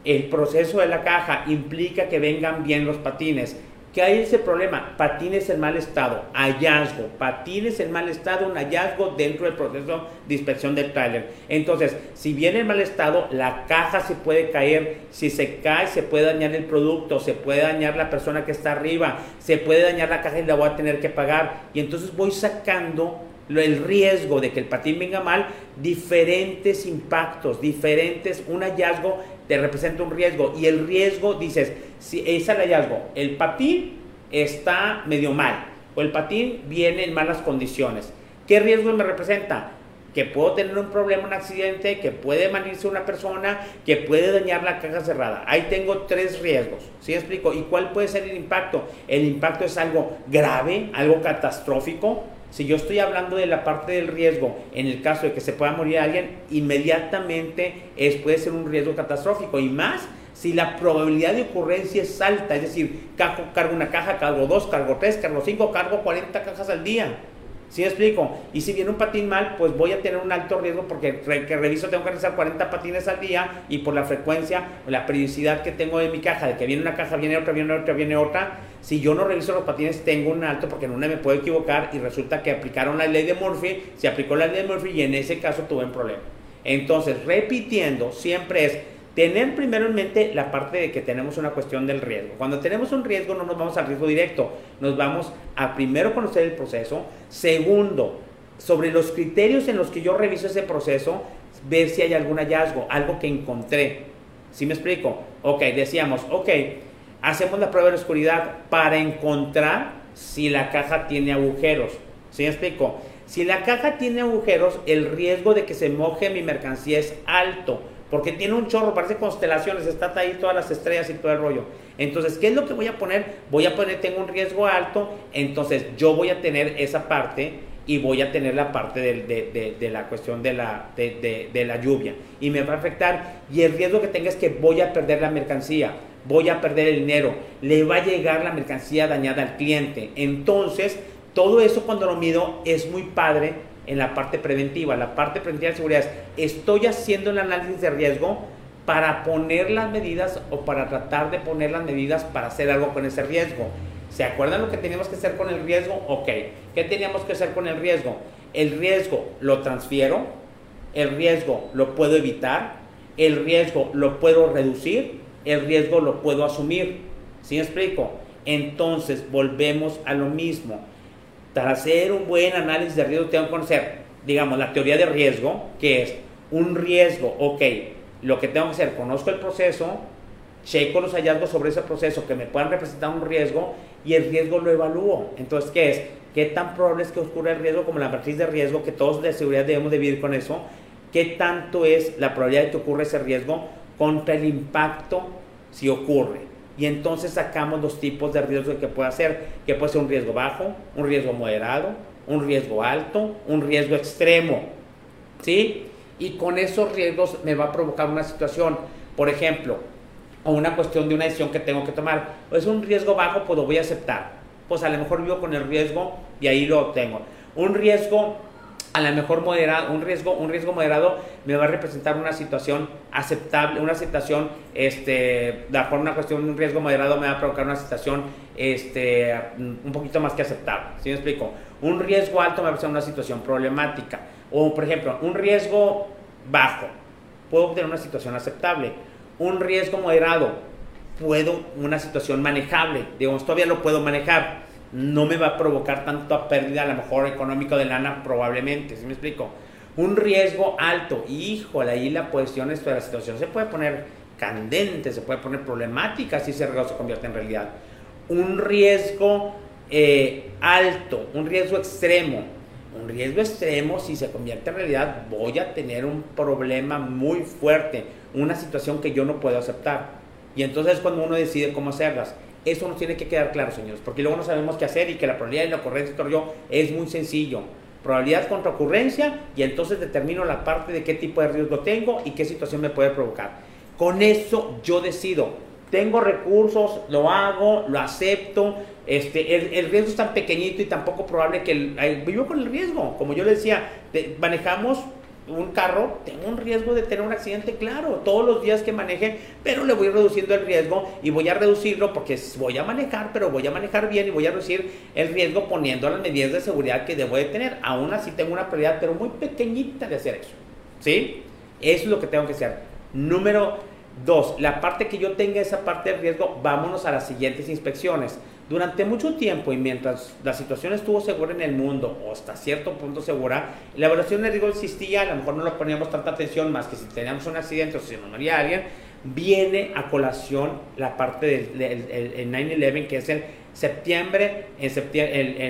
El proceso de la caja implica que vengan bien los patines ¿Qué hay ese problema? Patines en mal estado, hallazgo, patines en mal estado, un hallazgo dentro del proceso de inspección del trailer. Entonces, si viene en mal estado, la caja se puede caer, si se cae se puede dañar el producto, se puede dañar la persona que está arriba, se puede dañar la caja y la voy a tener que pagar. Y entonces voy sacando el riesgo de que el patín venga mal, diferentes impactos, diferentes, un hallazgo te representa un riesgo y el riesgo dices, si es el hallazgo, el patín está medio mal o el patín viene en malas condiciones. ¿Qué riesgo me representa? Que puedo tener un problema, un accidente, que puede manirse una persona, que puede dañar la caja cerrada. Ahí tengo tres riesgos. ¿Sí explico? ¿Y cuál puede ser el impacto? El impacto es algo grave, algo catastrófico, si yo estoy hablando de la parte del riesgo, en el caso de que se pueda morir alguien, inmediatamente es, puede ser un riesgo catastrófico y más si la probabilidad de ocurrencia es alta, es decir, cargo, cargo una caja, cargo dos, cargo tres, cargo cinco, cargo 40 cajas al día. ¿Sí me explico? Y si viene un patín mal, pues voy a tener un alto riesgo porque que reviso, tengo que realizar 40 patines al día y por la frecuencia o la periodicidad que tengo en mi caja, de que viene una caja, viene otra, viene otra, viene otra. Si yo no reviso los patines, tengo un alto porque en una me puedo equivocar y resulta que aplicaron la ley de Murphy, se aplicó la ley de Murphy y en ese caso tuve un problema. Entonces, repitiendo, siempre es Tener primero en mente la parte de que tenemos una cuestión del riesgo. Cuando tenemos un riesgo no nos vamos al riesgo directo, nos vamos a primero conocer el proceso, segundo, sobre los criterios en los que yo reviso ese proceso, ver si hay algún hallazgo, algo que encontré. ¿Sí me explico? Ok, decíamos, ok, hacemos la prueba de la oscuridad para encontrar si la caja tiene agujeros. ¿Sí me explico? Si la caja tiene agujeros, el riesgo de que se moje mi mercancía es alto porque tiene un chorro, parece constelaciones, está ahí todas las estrellas y todo el rollo. Entonces, ¿qué es lo que voy a poner? Voy a poner, tengo un riesgo alto, entonces yo voy a tener esa parte y voy a tener la parte de, la cuestión de la, de, la lluvia. Y me va a afectar. Y el riesgo que tenga es que voy a perder la mercancía, voy a perder el dinero, le va a llegar la mercancía dañada al cliente. Entonces, todo eso cuando lo mido es muy padre en la parte preventiva. La parte preventiva de seguridad es, estoy haciendo el análisis de riesgo para poner las medidas o para tratar de poner las medidas para hacer algo con ese riesgo. ¿Se acuerdan lo que teníamos que hacer con el riesgo? Ok. ¿Qué teníamos que hacer con el riesgo? El riesgo lo transfiero, el riesgo lo puedo evitar, el riesgo lo puedo reducir, el riesgo lo puedo asumir. ¿Sí me explico? Entonces volvemos a lo mismo para hacer un buen análisis de riesgo tengo que conocer, digamos, la teoría de riesgo, que es un riesgo, ok, lo que tengo que hacer, conozco el proceso, checo los hallazgos sobre ese proceso que me puedan representar un riesgo y el riesgo lo evalúo. Entonces, ¿qué es? ¿Qué tan probable es que ocurra el riesgo como la matriz de riesgo, que todos de seguridad debemos de vivir con eso? ¿Qué tanto es la probabilidad de que ocurra ese riesgo contra el impacto si ocurre? Y entonces sacamos los tipos de riesgo que puede ser, que puede ser un riesgo bajo, un riesgo moderado, un riesgo alto, un riesgo extremo. ¿Sí? Y con esos riesgos me va a provocar una situación, por ejemplo, o una cuestión de una decisión que tengo que tomar. Es un riesgo bajo, pues lo voy a aceptar. Pues a lo mejor vivo con el riesgo y ahí lo tengo. Un riesgo a lo mejor moderado, un riesgo, un riesgo moderado me va a representar una situación aceptable, una situación, este, por una cuestión, un riesgo moderado me va a provocar una situación, este, un poquito más que aceptable, ¿sí me explico? Un riesgo alto me va a representar una situación problemática, o por ejemplo, un riesgo bajo, puedo obtener una situación aceptable, un riesgo moderado, puedo una situación manejable, digamos, todavía lo puedo manejar, no me va a provocar tanta pérdida, a lo mejor económico de lana, probablemente, ¿sí me explico? Un riesgo alto, híjole, ahí la cuestión es de la situación se puede poner candente, se puede poner problemática si ese riesgo se convierte en realidad. Un riesgo eh, alto, un riesgo extremo, un riesgo extremo, si se convierte en realidad, voy a tener un problema muy fuerte, una situación que yo no puedo aceptar. Y entonces cuando uno decide cómo hacerlas. Eso nos tiene que quedar claro, señores, porque luego no sabemos qué hacer y que la probabilidad de la ocurrencia es muy sencillo. Probabilidad contra ocurrencia y entonces determino la parte de qué tipo de riesgo tengo y qué situación me puede provocar. Con eso yo decido. Tengo recursos, lo hago, lo acepto. Este, el, riesgo es tan pequeñito y tan poco probable que el, vivo con el riesgo. Como yo le decía, manejamos un carro, tengo un riesgo de tener un accidente, claro, todos los días que maneje, pero le voy reduciendo el riesgo y voy a reducirlo porque voy a manejar, pero voy a manejar bien y voy a reducir el riesgo poniendo las medidas de seguridad que debo de tener. Aún así tengo una prioridad, pero muy pequeñita de hacer eso. ¿Sí? Eso es lo que tengo que hacer. Número dos, la parte que yo tenga esa parte de riesgo, vámonos a las siguientes inspecciones. Durante mucho tiempo y mientras la situación estuvo segura en el mundo, o hasta cierto punto segura, la evaluación de riesgo existía, a lo mejor no le poníamos tanta atención más que si teníamos un accidente o si nos moría alguien, viene a colación la parte del 9-11, que es el septiembre, en septiembre,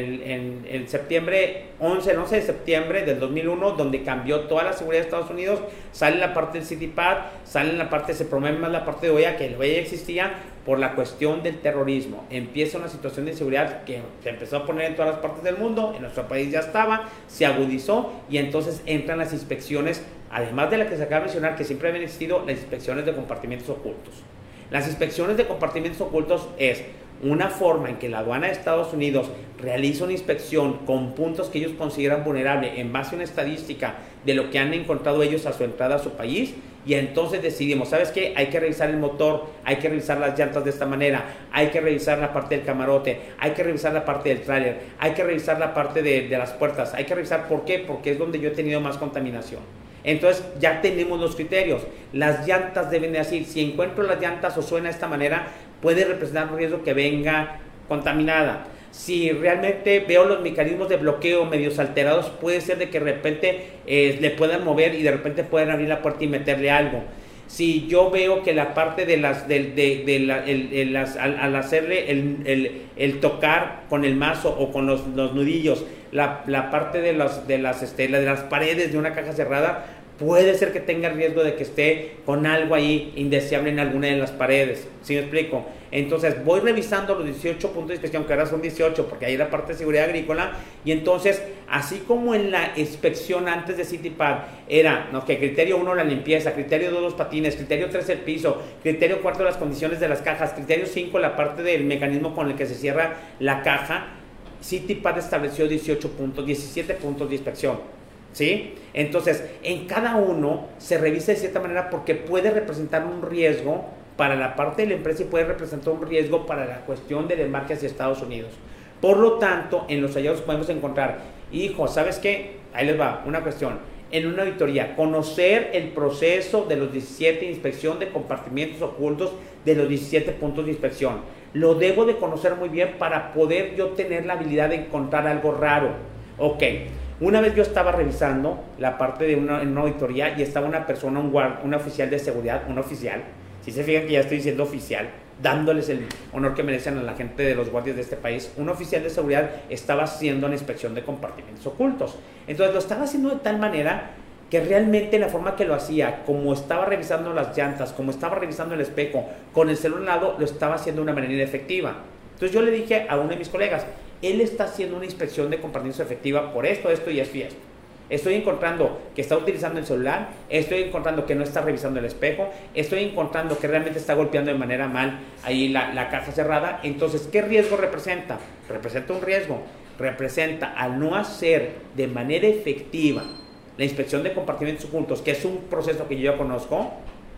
el, septiembre 11, 11 de septiembre del 2001, donde cambió toda la seguridad de Estados Unidos, sale la parte del CityPad, sale la parte, se promueve más la parte de OEA, que el OEA existía por la cuestión del terrorismo. Empieza una situación de inseguridad que se empezó a poner en todas las partes del mundo, en nuestro país ya estaba, se agudizó y entonces entran las inspecciones, además de la que se acaba de mencionar, que siempre habían existido, las inspecciones de compartimentos ocultos. Las inspecciones de compartimentos ocultos es una forma en que la aduana de Estados Unidos realiza una inspección con puntos que ellos consideran vulnerables en base a una estadística de lo que han encontrado ellos a su entrada a su país y entonces decidimos, ¿sabes qué? Hay que revisar el motor, hay que revisar las llantas de esta manera, hay que revisar la parte del camarote, hay que revisar la parte del tráiler, hay que revisar la parte de, las puertas, hay que revisar por qué, porque es donde yo he tenido más contaminación. Entonces ya tenemos los criterios. Las llantas deben de decir, si encuentro las llantas o suena de esta manera, puede representar un riesgo que venga contaminada. Si realmente veo los mecanismos de bloqueo medios alterados, puede ser de que de repente eh, le puedan mover y de repente puedan abrir la puerta y meterle algo. Si yo veo que la parte de las, de, las al, hacerle el, tocar con el mazo o con los, nudillos, la, parte de, los, de, las, este, de las paredes de una caja cerrada, puede ser que tenga riesgo de que esté con algo ahí indeseable en alguna de las paredes. ¿Sí me explico? Entonces voy revisando los 18 puntos de inspección, que ahora son 18, porque ahí la parte de seguridad agrícola. Y entonces, así como en la inspección antes de CityPad era, ¿no? que criterio 1 la limpieza, criterio 2 los patines, criterio 3 el piso, criterio 4 las condiciones de las cajas, criterio 5 la parte del mecanismo con el que se cierra la caja, CityPad estableció 18 puntos, 17 puntos de inspección. ¿Sí? Entonces, en cada uno se revisa de cierta manera porque puede representar un riesgo para la parte de la empresa y puede representar un riesgo para la cuestión del embarque hacia Estados Unidos. Por lo tanto, en los hallazgos podemos encontrar, hijo, ¿sabes qué? Ahí les va, una cuestión. En una auditoría, conocer el proceso de los 17 inspección de compartimientos ocultos de los 17 puntos de inspección. Lo debo de conocer muy bien para poder yo tener la habilidad de encontrar algo raro. Ok, una vez yo estaba revisando la parte de una, en una auditoría y estaba una persona, un, guard, un oficial de seguridad, un oficial, Si se fijan que ya estoy diciendo oficial, dándoles el honor que merecen a la gente de los guardias de este país, un oficial de seguridad estaba haciendo una inspección de compartimentos ocultos. Entonces lo estaba haciendo de tal manera que realmente la forma que lo hacía, como estaba revisando las llantas, como estaba revisando el espejo, con el celular lado, lo estaba haciendo de una manera efectiva. Entonces yo le dije a uno de mis colegas, él está haciendo una inspección de compartimentos efectiva por esto, esto y esto. Estoy encontrando que está utilizando el celular, estoy encontrando que no está revisando el espejo, estoy encontrando que realmente está golpeando de manera mal ahí la, la caja cerrada. Entonces, ¿qué riesgo representa? Representa un riesgo. Representa al no hacer de manera efectiva la inspección de compartimentos ocultos, que es un proceso que yo ya conozco,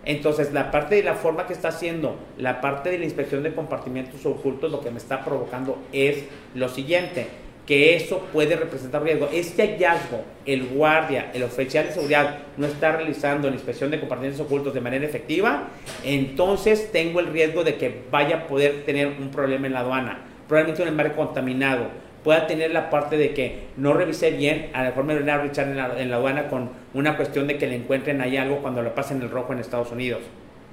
entonces la parte de la forma que está haciendo, la parte de la inspección de compartimentos ocultos, lo que me está provocando es lo siguiente, que eso puede representar riesgo. Este hallazgo, el guardia, el oficial de seguridad no está realizando la inspección de compartimentos ocultos de manera efectiva, entonces tengo el riesgo de que vaya a poder tener un problema en la aduana, probablemente un embarque contaminado, pueda tener la parte de que no revisé bien, a lo mejor me van a en la, en la aduana con una cuestión de que le encuentren ahí algo cuando lo pasen el rojo en Estados Unidos.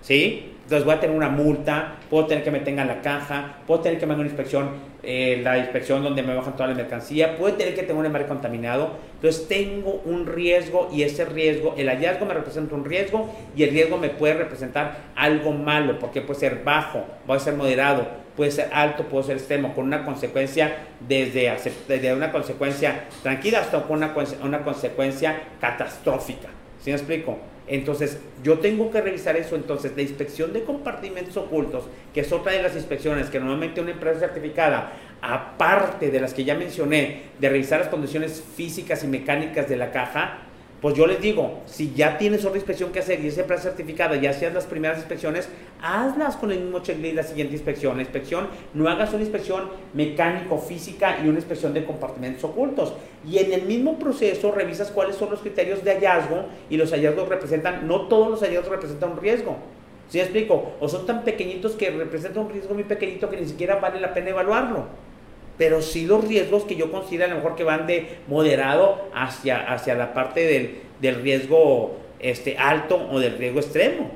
¿Sí? Entonces voy a tener una multa, puedo tener que me tengan la caja, puedo tener que me hagan una inspección, eh, la inspección donde me bajan toda la mercancía, puedo tener que tener un embarque contaminado. Entonces tengo un riesgo y ese riesgo, el hallazgo me representa un riesgo y el riesgo me puede representar algo malo, porque puede ser bajo, puede ser moderado, puede ser alto, puede ser extremo, con una consecuencia desde, desde una consecuencia tranquila hasta con una, una consecuencia catastrófica. ¿Sí me explico? Entonces, yo tengo que revisar eso. Entonces, la inspección de compartimentos ocultos, que es otra de las inspecciones que normalmente una empresa certificada, aparte de las que ya mencioné, de revisar las condiciones físicas y mecánicas de la caja, pues yo les digo, si ya tienes otra inspección que hacer y es empresa certificada, ya hacías las primeras inspecciones, hazlas con el mismo checklist la siguiente inspección. La inspección, no hagas una inspección mecánico-física y una inspección de compartimentos ocultos. Y en el mismo proceso revisas cuáles son los criterios de hallazgo y los hallazgos representan, no todos los hallazgos representan un riesgo. ¿Sí me explico? O son tan pequeñitos que representan un riesgo muy pequeñito que ni siquiera vale la pena evaluarlo pero sí los riesgos que yo considero a lo mejor que van de moderado hacia, hacia la parte del, del riesgo este, alto o del riesgo extremo.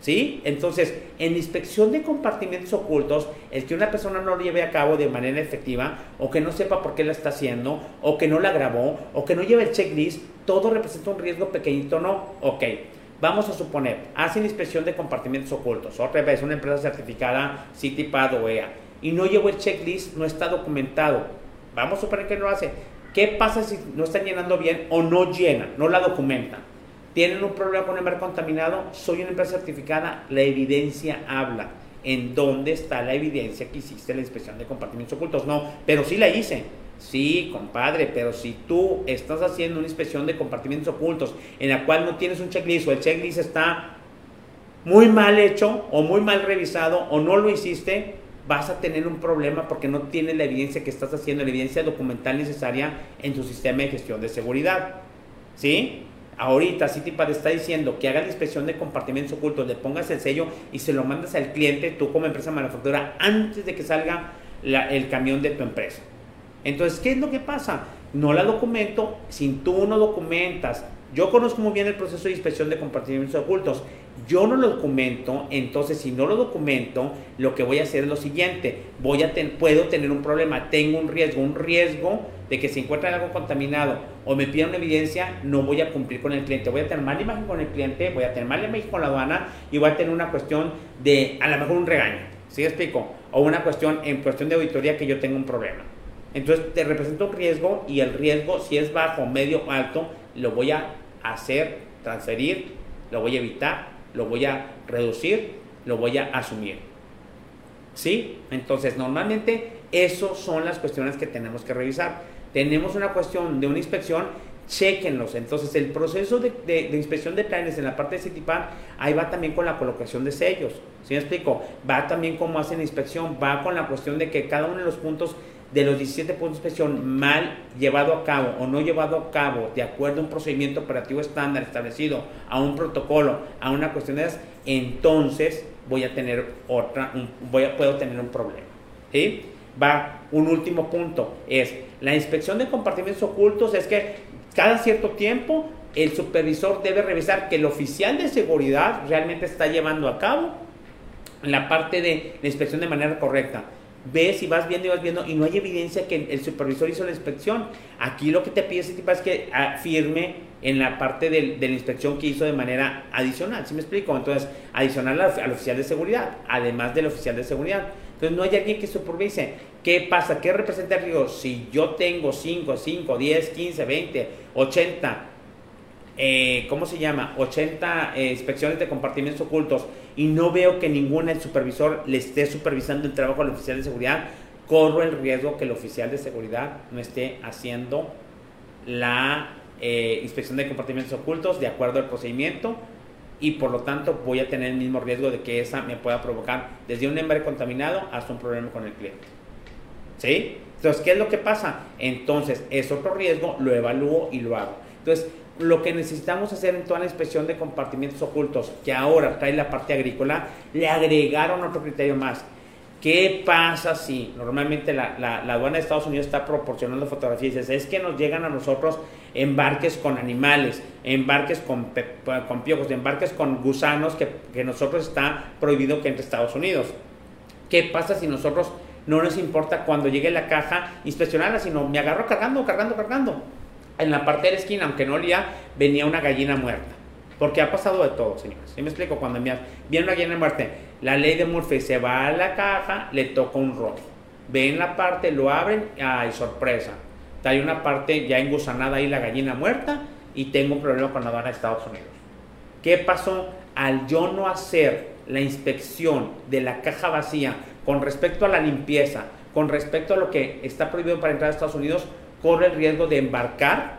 ¿Sí? Entonces, en inspección de compartimentos ocultos, el que una persona no lo lleve a cabo de manera efectiva, o que no sepa por qué la está haciendo, o que no la grabó, o que no lleve el checklist, todo representa un riesgo pequeñito, ¿no? Ok, vamos a suponer, hacen inspección de compartimentos ocultos, otra vez, una empresa certificada CITIPAD o EA y no llevo el checklist, no está documentado. Vamos a suponer que no lo hace. ¿Qué pasa si no están llenando bien o no llenan, no la documentan? ¿Tienen un problema con el mar contaminado? Soy una empresa certificada, la evidencia habla. ¿En dónde está la evidencia que hiciste la inspección de compartimentos ocultos? No, pero sí la hice. Sí, compadre, pero si tú estás haciendo una inspección de compartimentos ocultos en la cual no tienes un checklist o el checklist está muy mal hecho o muy mal revisado o no lo hiciste, vas a tener un problema porque no tienes la evidencia que estás haciendo, la evidencia documental necesaria en tu sistema de gestión de seguridad. ¿Sí? Ahorita Citipad está diciendo que haga la inspección de compartimentos ocultos, le pongas el sello y se lo mandas al cliente, tú como empresa manufacturera, antes de que salga el camión de tu empresa. Entonces, ¿qué es lo que pasa? No la documento, si tú no documentas, yo conozco muy bien el proceso de inspección de compartimentos ocultos yo no lo documento, entonces si no lo documento, lo que voy a hacer es lo siguiente, voy a puedo tener un problema, tengo un riesgo, un riesgo de que si encuentran algo contaminado o me piden una evidencia, no voy a cumplir con el cliente, voy a tener mala imagen con el cliente, voy a tener mala imagen con la aduana y voy a tener una cuestión de, a lo mejor un regaño, ¿sí explico? O una cuestión, en cuestión de auditoría que yo tengo un problema. Entonces te represento un riesgo y el riesgo, si es bajo, medio, o alto, lo voy a hacer, transferir, lo voy a evitar lo voy a reducir, lo voy a asumir. ¿Sí? Entonces, normalmente, esas son las cuestiones que tenemos que revisar. Tenemos una cuestión de una inspección, chequenlos. Entonces, el proceso de, inspección de planes en la parte de CITIPAN, ahí va también con la colocación de sellos. ¿Sí me explico? Va también cómo hacen la inspección, va con la cuestión de que cada uno de los puntos de los 17 puntos de inspección mal llevado a cabo o no llevado a cabo de acuerdo a un procedimiento operativo estándar establecido, a un protocolo, a una cuestión de esas, entonces voy a tener otra, voy a, puedo tener un problema. ¿sí? Va un último punto, es la inspección de compartimentos ocultos, es que cada cierto tiempo el supervisor debe revisar que el oficial de seguridad realmente está llevando a cabo la parte de la inspección de manera correcta. Ves y vas viendo y vas viendo y no hay evidencia que el supervisor hizo la inspección. Aquí lo que te pide ese tipo es que ah, firme en la parte de, la inspección que hizo de manera adicional. ¿Sí me explico? Entonces, adicional al, oficial de seguridad, además del oficial de seguridad. Entonces, no hay alguien que supervise. ¿Qué pasa? ¿Qué representa el? Si yo tengo 5, 5, 10, 15, 20, 80 eh, ¿cómo se llama? 80 eh, inspecciones de compartimentos ocultos y no veo que ningún supervisor le esté supervisando el trabajo al oficial de seguridad, corro el riesgo que el oficial de seguridad no esté haciendo la eh, inspección de compartimentos ocultos de acuerdo al procedimiento y por lo tanto voy a tener el mismo riesgo de que esa me pueda provocar desde un embre contaminado hasta un problema con el cliente. ¿Sí? Entonces, ¿qué es lo que pasa? Entonces, es otro riesgo, lo evalúo y lo hago. Entonces, lo que necesitamos hacer en toda la inspección de compartimentos ocultos, que ahora trae la parte agrícola, le agregaron otro criterio más. ¿Qué pasa si normalmente la, aduana de Estados Unidos está proporcionando fotografías? Es que nos llegan a nosotros embarques con animales, embarques con, con piojos, embarques con gusanos que, que nosotros está prohibido que entre Estados Unidos. ¿Qué pasa si nosotros no nos importa cuando llegue la caja inspeccionarla, sino me agarro cargando, cargando, cargando? En la parte de la esquina, aunque no olía, venía una gallina muerta. Porque ha pasado de todo, señores. ¿Sí me explico? Cuando viene una gallina muerta, la ley de Murphy se va a la caja, le toca un rojo. Ven la parte, lo abren, ay, sorpresa. Hay una parte ya engusanada ahí la gallina muerta y tengo un problema con la aduana de Estados Unidos. ¿Qué pasó? Al yo no hacer la inspección de la caja vacía con respecto a la limpieza, con respecto a lo que está prohibido para entrar a Estados Unidos, corre el riesgo de embarcar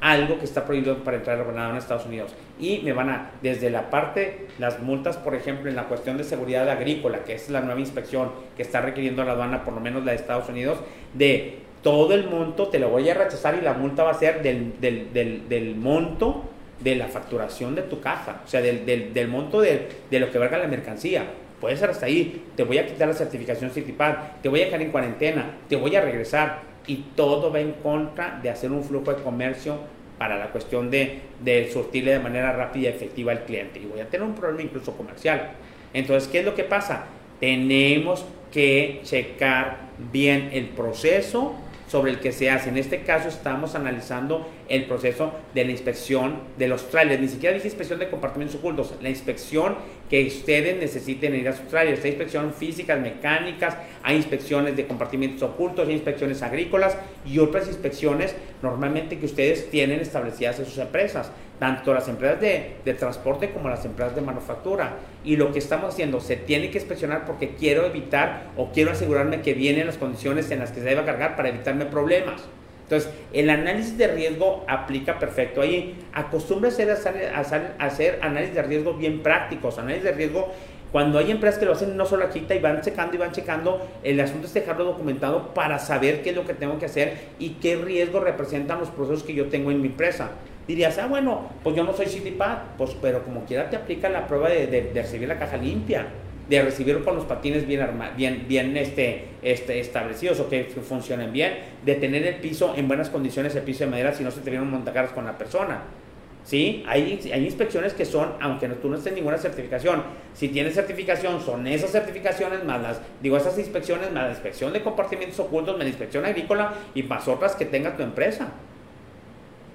algo que está prohibido para entrar a Estados Unidos. Y me van a, desde la parte, las multas, por ejemplo, en la cuestión de seguridad agrícola, que es la nueva inspección que está requiriendo la aduana, por lo menos la de Estados Unidos, de todo el monto, te lo voy a rechazar y la multa va a ser del, del, del, del monto de la facturación de tu caja, o sea, del, del monto de, de, lo que valga la mercancía. Puede ser hasta ahí, te voy a quitar la certificación Citipad, te voy a dejar en cuarentena, te voy a regresar, y todo va en contra de hacer un flujo de comercio para la cuestión de, de surtirle de manera rápida y efectiva al cliente. Y voy a tener un problema incluso comercial. Entonces, ¿qué es lo que pasa? Tenemos que checar bien el proceso sobre el que se hace. En este caso estamos analizando el proceso de la inspección de los trailers. Ni siquiera dice inspección de compartimentos ocultos. La inspección que ustedes necesiten ir a sus trailers. Hay inspecciones físicas, mecánicas, hay inspecciones de compartimentos ocultos, hay inspecciones agrícolas y otras inspecciones normalmente que ustedes tienen establecidas en sus empresas tanto las empresas de, de, transporte como las empresas de manufactura. Y lo que estamos haciendo, se tiene que inspeccionar porque quiero evitar o quiero asegurarme que vienen las condiciones en las que se debe cargar para evitarme problemas. Entonces, el análisis de riesgo aplica perfecto ahí. Acostúmbrese a hacer, a hacer análisis de riesgo bien prácticos, análisis de riesgo cuando hay empresas que lo hacen no solo aquí y van checando y van checando, el asunto es dejarlo documentado para saber qué es lo que tengo que hacer y qué riesgo representan los procesos que yo tengo en mi empresa dirías, ah, bueno, pues yo no soy CityPad, pues, pero como quiera te aplica la prueba de, recibir la caja limpia, de recibir con los patines bien, bien, bien este, este, establecidos o que funcionen bien, de tener el piso en buenas condiciones, el piso de madera, si no se te vienen montacargas con la persona. ¿Sí? Hay, hay inspecciones que son, aunque tú no estés ninguna certificación, si tienes certificación, son esas certificaciones más las, digo, esas inspecciones más la inspección de compartimentos ocultos, más la inspección agrícola y más otras que tenga tu empresa.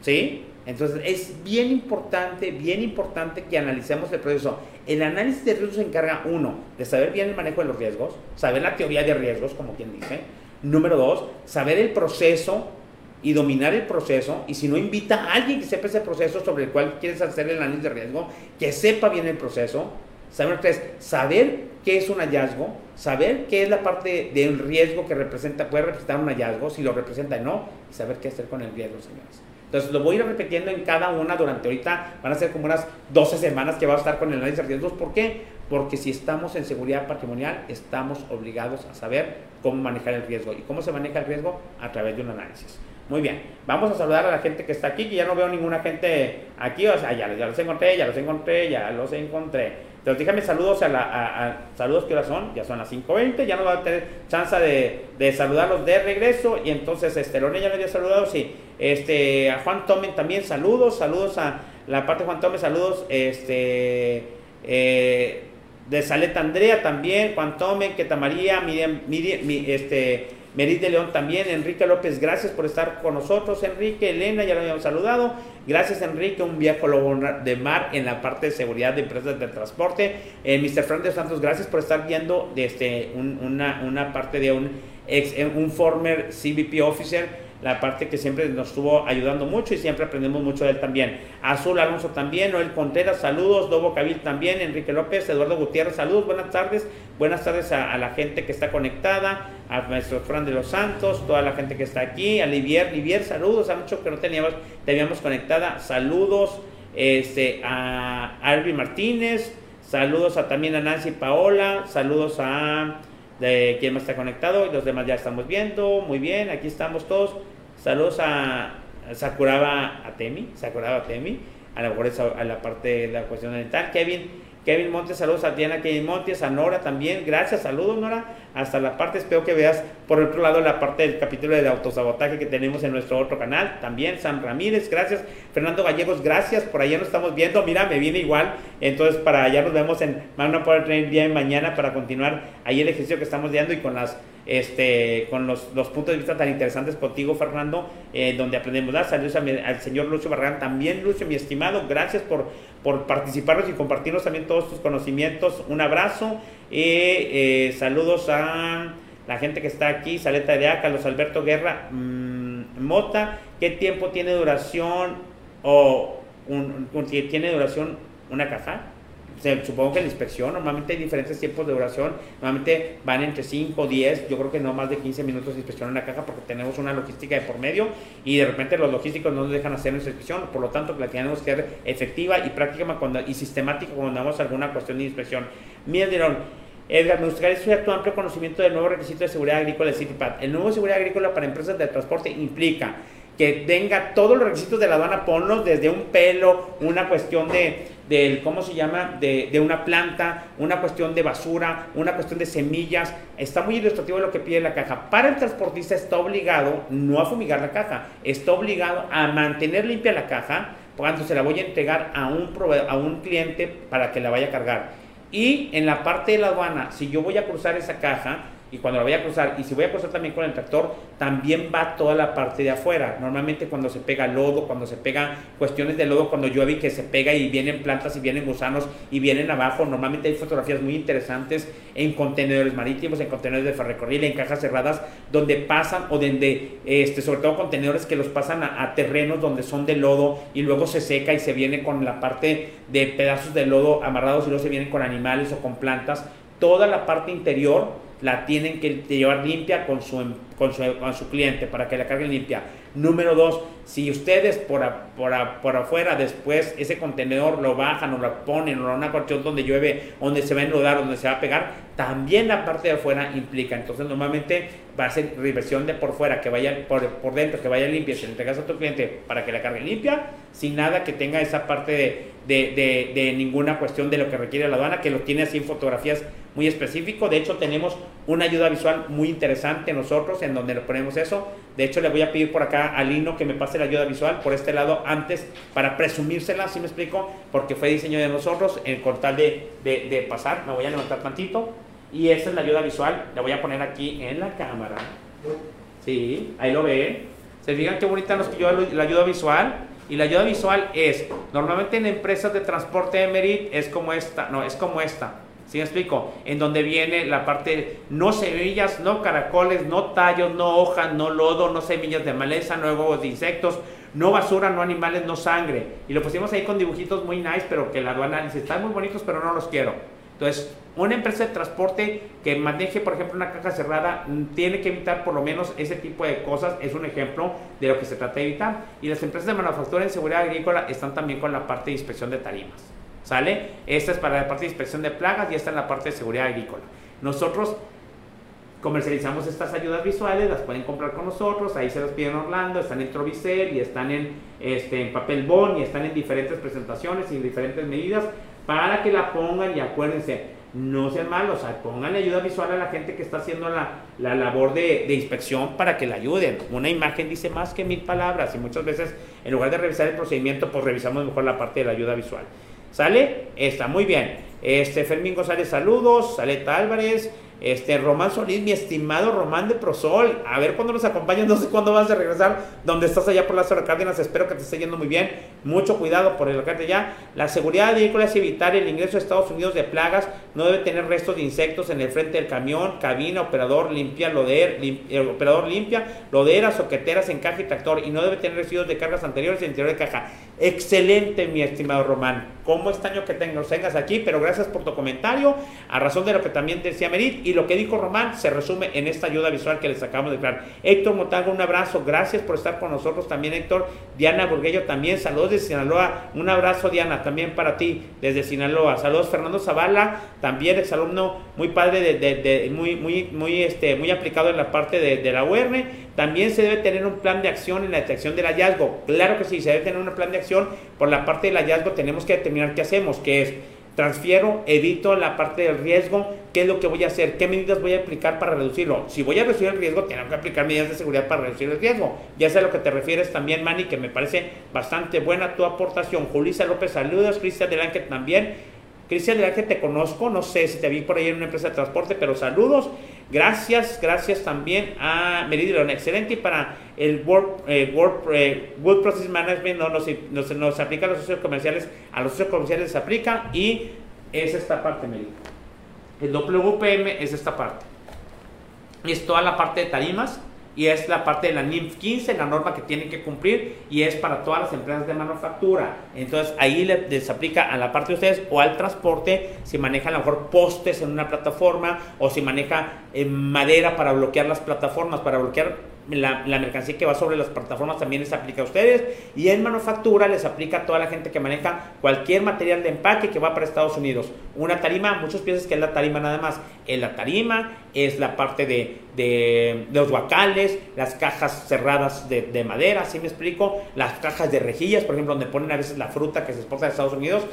¿Sí? Entonces es bien importante, bien importante que analicemos el proceso. El análisis de riesgos se encarga, uno, de saber bien el manejo de los riesgos, saber la teoría de riesgos, como quien dice. Número dos, saber el proceso y dominar el proceso. Y si no, invita a alguien que sepa ese proceso sobre el cual quieres hacer el análisis de riesgo, que sepa bien el proceso. Número tres, saber qué es un hallazgo, saber qué es la parte del riesgo que representa, puede representar un hallazgo, si lo representa o no, y saber qué hacer con el riesgo, señores. Entonces lo voy a ir repitiendo en cada una durante ahorita, van a ser como unas 12 semanas que va a estar con el análisis de riesgos. ¿Por qué? Porque si estamos en seguridad patrimonial, estamos obligados a saber cómo manejar el riesgo. ¿Y cómo se maneja el riesgo? A través de un análisis. Muy bien. Vamos a saludar a la gente que está aquí, que ya no veo ninguna gente aquí. O sea, ya, ya los encontré, ya los encontré, ya los encontré. Entonces, déjame saludos a la. A, saludos que ahora son, ya son las 5.20, ya no va a tener chance de, saludarlos de regreso. Y entonces, este, Lone ya me había saludado, sí. Este, a Juan Tomen también saludos, saludos a la parte de Juan Tomen, saludos. Este. Eh, de Saleta Andrea también, Juan Tomen, Queta María, Miriam, Miriam, este. Merit de León también, Enrique López, gracias por estar con nosotros, Enrique, Elena, ya lo habíamos saludado. Gracias, Enrique, un viaje de mar en la parte de seguridad de empresas de transporte. Eh, Mr. Frank de Santos, gracias por estar viendo desde una, una parte de un, ex, un former CBP officer la parte que siempre nos estuvo ayudando mucho y siempre aprendemos mucho de él también. Azul Alonso también, Noel Contreras, saludos, Dobo Cabil también, Enrique López, Eduardo Gutiérrez, saludos, buenas tardes, buenas tardes a, la gente que está conectada, a nuestro Fran de los Santos, toda la gente que está aquí, a Livier, Livier, saludos, a mucho que no teníamos, teníamos conectada, saludos este, a Albi Martínez, saludos a, también a Nancy Paola, saludos a de quién más está conectado y los demás ya estamos viendo. Muy bien, aquí estamos todos. Saludos a Sakuraba Atemi, Sakuraba Atemi, a lo mejor es a, la parte de la cuestión dental. Kevin, Kevin Montes, saludos a Diana Kevin Montes, a Nora también, gracias, saludos Nora, hasta la parte, espero que veas por otro lado la parte del capítulo de autosabotaje que tenemos en nuestro otro canal, también San Ramírez, gracias, Fernando Gallegos, gracias, por allá nos estamos viendo, mira, me viene igual, entonces para allá nos vemos en Magna Power Training día de mañana para continuar ahí el ejercicio que estamos dando y con las este, con los, los, puntos de vista tan interesantes contigo, Fernando, eh, donde aprendemos. dar saludos al señor Lucio Barragán, también Lucio, mi estimado, gracias por, por participarnos y compartirnos también todos tus conocimientos. Un abrazo y eh, saludos a la gente que está aquí, Saleta de A, Carlos Alberto Guerra, mm, Mota, ¿qué tiempo tiene duración o un, tiene duración una caja? Supongo que la inspección, normalmente hay diferentes tiempos de duración, normalmente van entre 5, 10, yo creo que no más de 15 minutos de inspección en la caja porque tenemos una logística de por medio y de repente los logísticos no nos dejan hacer nuestra inspección, por lo tanto la tenemos que hacer efectiva y práctica cuando, y sistemática cuando damos alguna cuestión de inspección. Miren, Edgar, me gustaría estudiar tu amplio conocimiento del nuevo requisito de seguridad agrícola de CityPad. El nuevo seguridad agrícola para empresas de transporte implica que tenga todos los requisitos de la aduana, ponlos desde un pelo, una cuestión de, del, ¿cómo se llama?, de, de, una planta, una cuestión de basura, una cuestión de semillas. Está muy ilustrativo lo que pide la caja. Para el transportista está obligado no a fumigar la caja, está obligado a mantener limpia la caja cuando se la voy a entregar a un, a un cliente para que la vaya a cargar. Y en la parte de la aduana, si yo voy a cruzar esa caja, y cuando la voy a cruzar, y si voy a cruzar también con el tractor, también va toda la parte de afuera. Normalmente cuando se pega lodo, cuando se pegan cuestiones de lodo, cuando llueve que se pega y vienen plantas y vienen gusanos y vienen abajo, normalmente hay fotografías muy interesantes en contenedores marítimos, en contenedores de ferrocarril, en cajas cerradas, donde pasan o donde, este, sobre todo contenedores que los pasan a, a terrenos donde son de lodo y luego se seca y se viene con la parte de pedazos de lodo amarrados y luego se vienen con animales o con plantas. Toda la parte interior la tienen que llevar limpia con su, con su, con su cliente para que la carguen limpia. Número dos, si ustedes por, por, por, afuera después ese contenedor lo bajan o lo ponen o una cuestión donde llueve, donde se va a enlodar, donde se va a pegar, también la parte de afuera implica. Entonces normalmente va a ser reversión de por fuera, que vaya por, por dentro, que vaya limpia, se le entregas a tu cliente para que la cargue limpia, sin nada que tenga esa parte de, de, de, de ninguna cuestión de lo que requiere la aduana, que lo tiene así en fotografías muy específico. De hecho, tenemos una ayuda visual muy interesante nosotros en donde le ponemos eso. De hecho, le voy a pedir por acá a Lino que me pase la ayuda visual por este lado antes para presumírsela, si me explico, porque fue diseño de nosotros, en cortal de, de, de pasar. Me voy a levantar tantito. Y esa es la ayuda visual. La voy a poner aquí en la cámara. Sí, ahí lo ven. Se fijan qué bonita nos quedó la ayuda visual. Y la ayuda visual es, normalmente en empresas de transporte de Merit es como esta, no, es como esta. ¿Sí me explico? En donde viene la parte, no semillas, no caracoles, no tallos, no hojas, no lodo, no semillas de maleza, no huevos de insectos, no basura, no animales, no sangre. Y lo pusimos ahí con dibujitos muy nice, pero que la aduana dice, están muy bonitos, pero no los quiero. Entonces, una empresa de transporte que maneje, por ejemplo, una caja cerrada, mm, tiene que evitar por lo menos ese tipo de cosas. Es un ejemplo de lo que se trata de evitar. Y las empresas de manufactura en seguridad agrícola están también con la parte de inspección de tarimas. ¿Sale? Esta es para la parte de inspección de plagas y esta es la parte de seguridad agrícola. Nosotros comercializamos estas ayudas visuales, las pueden comprar con nosotros, ahí se las piden en Orlando, están en Trovicel y están en, este, en papel bond y están en diferentes presentaciones y en diferentes medidas para que la pongan y acuérdense, no sean malos, pongan ayuda visual a la gente que está haciendo la, la labor de, de, inspección para que la ayuden. Una imagen dice más que mil palabras y muchas veces en lugar de revisar el procedimiento, pues revisamos mejor la parte de la ayuda visual. ¿Sale? Está muy bien. Este Fermín González, saludos. Saleta Álvarez. Este, Román Solís, mi estimado Román de Prosol, a ver cuándo nos acompañas, no sé cuándo vas a regresar, donde estás allá por las horas Cárdenas, espero que te esté yendo muy bien, mucho cuidado por el de ya. La seguridad vehículos es evitar el ingreso a Estados Unidos de plagas, no debe tener restos de insectos en el frente del camión, cabina, operador limpia, loder, eh, operador limpia, loderas, soqueteras, encaje y tractor, y no debe tener residuos de cargas anteriores en interior de caja. Excelente, mi estimado Román, como extraño que nos tengas aquí, pero gracias por tu comentario, a razón de lo que también decía Merit, y lo que dijo Román se resume en esta ayuda visual que les acabamos de dar. Héctor Motango, un abrazo, gracias por estar con nosotros también, Héctor. Diana Burguello también, saludos desde Sinaloa, un abrazo, Diana, también para ti desde Sinaloa. Saludos, Fernando Zavala, también es alumno muy padre, de, muy, muy, muy, este, muy aplicado en la parte de, la UERN. También se debe tener un plan de acción en la detección del hallazgo. Claro que sí, se debe tener un plan de acción. Por la parte del hallazgo tenemos que determinar qué hacemos, que es transfiero, evito la parte del riesgo, qué es lo que voy a hacer, qué medidas voy a aplicar para reducirlo. Si voy a reducir el riesgo, tengo que aplicar medidas de seguridad para reducir el riesgo. Ya sé a lo que te refieres también, Manny, que me parece bastante buena tu aportación. Julisa López, saludos, Cristian Delante también. Cristian, ya que te conozco, no sé si te vi por ahí en una empresa de transporte, pero saludos. Gracias, gracias también a Meridian, excelente. Y para el World, eh, eh, World, Process Management no, nos, nos, aplica a los socios comerciales, a los socios comerciales se aplica y es esta parte, Meridian. El WPM es esta parte. Es toda la parte de tarimas y es la parte de la NIMF 15, la norma que tienen que cumplir y es para todas las empresas de manufactura. Entonces ahí les aplica a la parte de ustedes o al transporte si manejan a lo mejor postes en una plataforma o si maneja eh, madera para bloquear las plataformas, para bloquear la, mercancía que va sobre las plataformas también les aplica a ustedes. Y en manufactura les aplica a toda la gente que maneja cualquier material de empaque que va para Estados Unidos. Una tarima, muchos piensan que es la tarima nada más. En la tarima es la parte de, de, los guacales, las cajas cerradas de, de madera, así me explico? Las cajas de rejillas, por ejemplo, donde ponen a veces la fruta que se exporta a Estados Unidos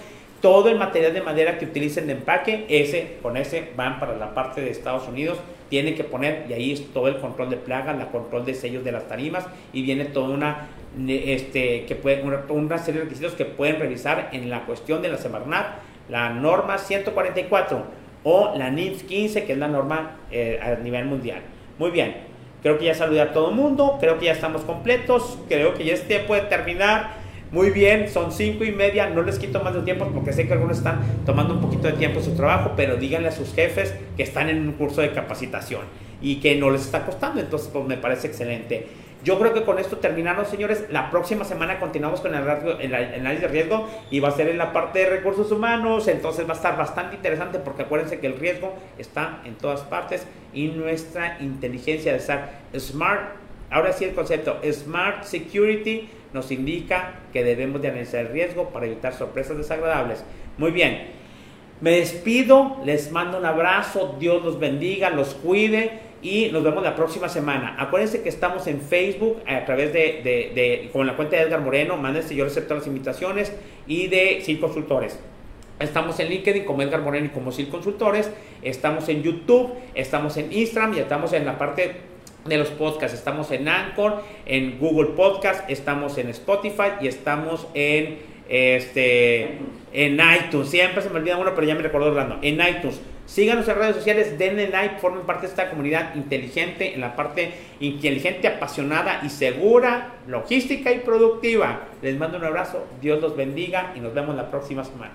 todo el material de madera que utilicen de empaque, ese con ese van para la parte de Estados Unidos, tienen que poner, y ahí es todo el control de plagas, la control de sellos de las tarimas, y viene toda una, este, que serie de requisitos que pueden revisar en la cuestión de la Semarnat, la norma 144 o la NIF 15, que es la norma eh, a nivel mundial. Muy bien, creo que ya saludé a todo el mundo, creo que ya estamos completos, creo que ya este puede terminar. Muy bien, son cinco y media, no les quito más de tiempo porque sé que algunos están tomando un poquito de tiempo su trabajo, pero díganle a sus jefes que están en un curso de capacitación y que no les está costando, entonces pues me parece excelente. Yo creo que con esto terminamos, señores. La próxima semana continuamos con el, el, análisis de riesgo y va a ser en la parte de recursos humanos. Entonces va a estar bastante interesante porque acuérdense que el riesgo está en todas partes y nuestra inteligencia de estar smart. Ahora sí el concepto Smart Security nos indica que debemos de analizar el riesgo para evitar sorpresas desagradables. Muy bien, me despido, les mando un abrazo, Dios los bendiga, los cuide y nos vemos la próxima semana. Acuérdense que estamos en Facebook a través de, de, con la cuenta de Edgar Moreno, mándense, yo acepto las invitaciones y de SIL Consultores. Estamos en LinkedIn como Edgar Moreno y como SIL Consultores. Estamos en YouTube, estamos en Instagram y estamos en la parte de los podcasts. Estamos en Anchor, en Google Podcast, estamos en Spotify y estamos en este en iTunes. Siempre se me olvida uno, pero ya me recuerdo hablando. En iTunes. Síganos en redes sociales, denle like, formen parte de esta comunidad inteligente, en la parte inteligente, apasionada y segura, logística y productiva. Les mando un abrazo, Dios los bendiga y nos vemos la próxima semana.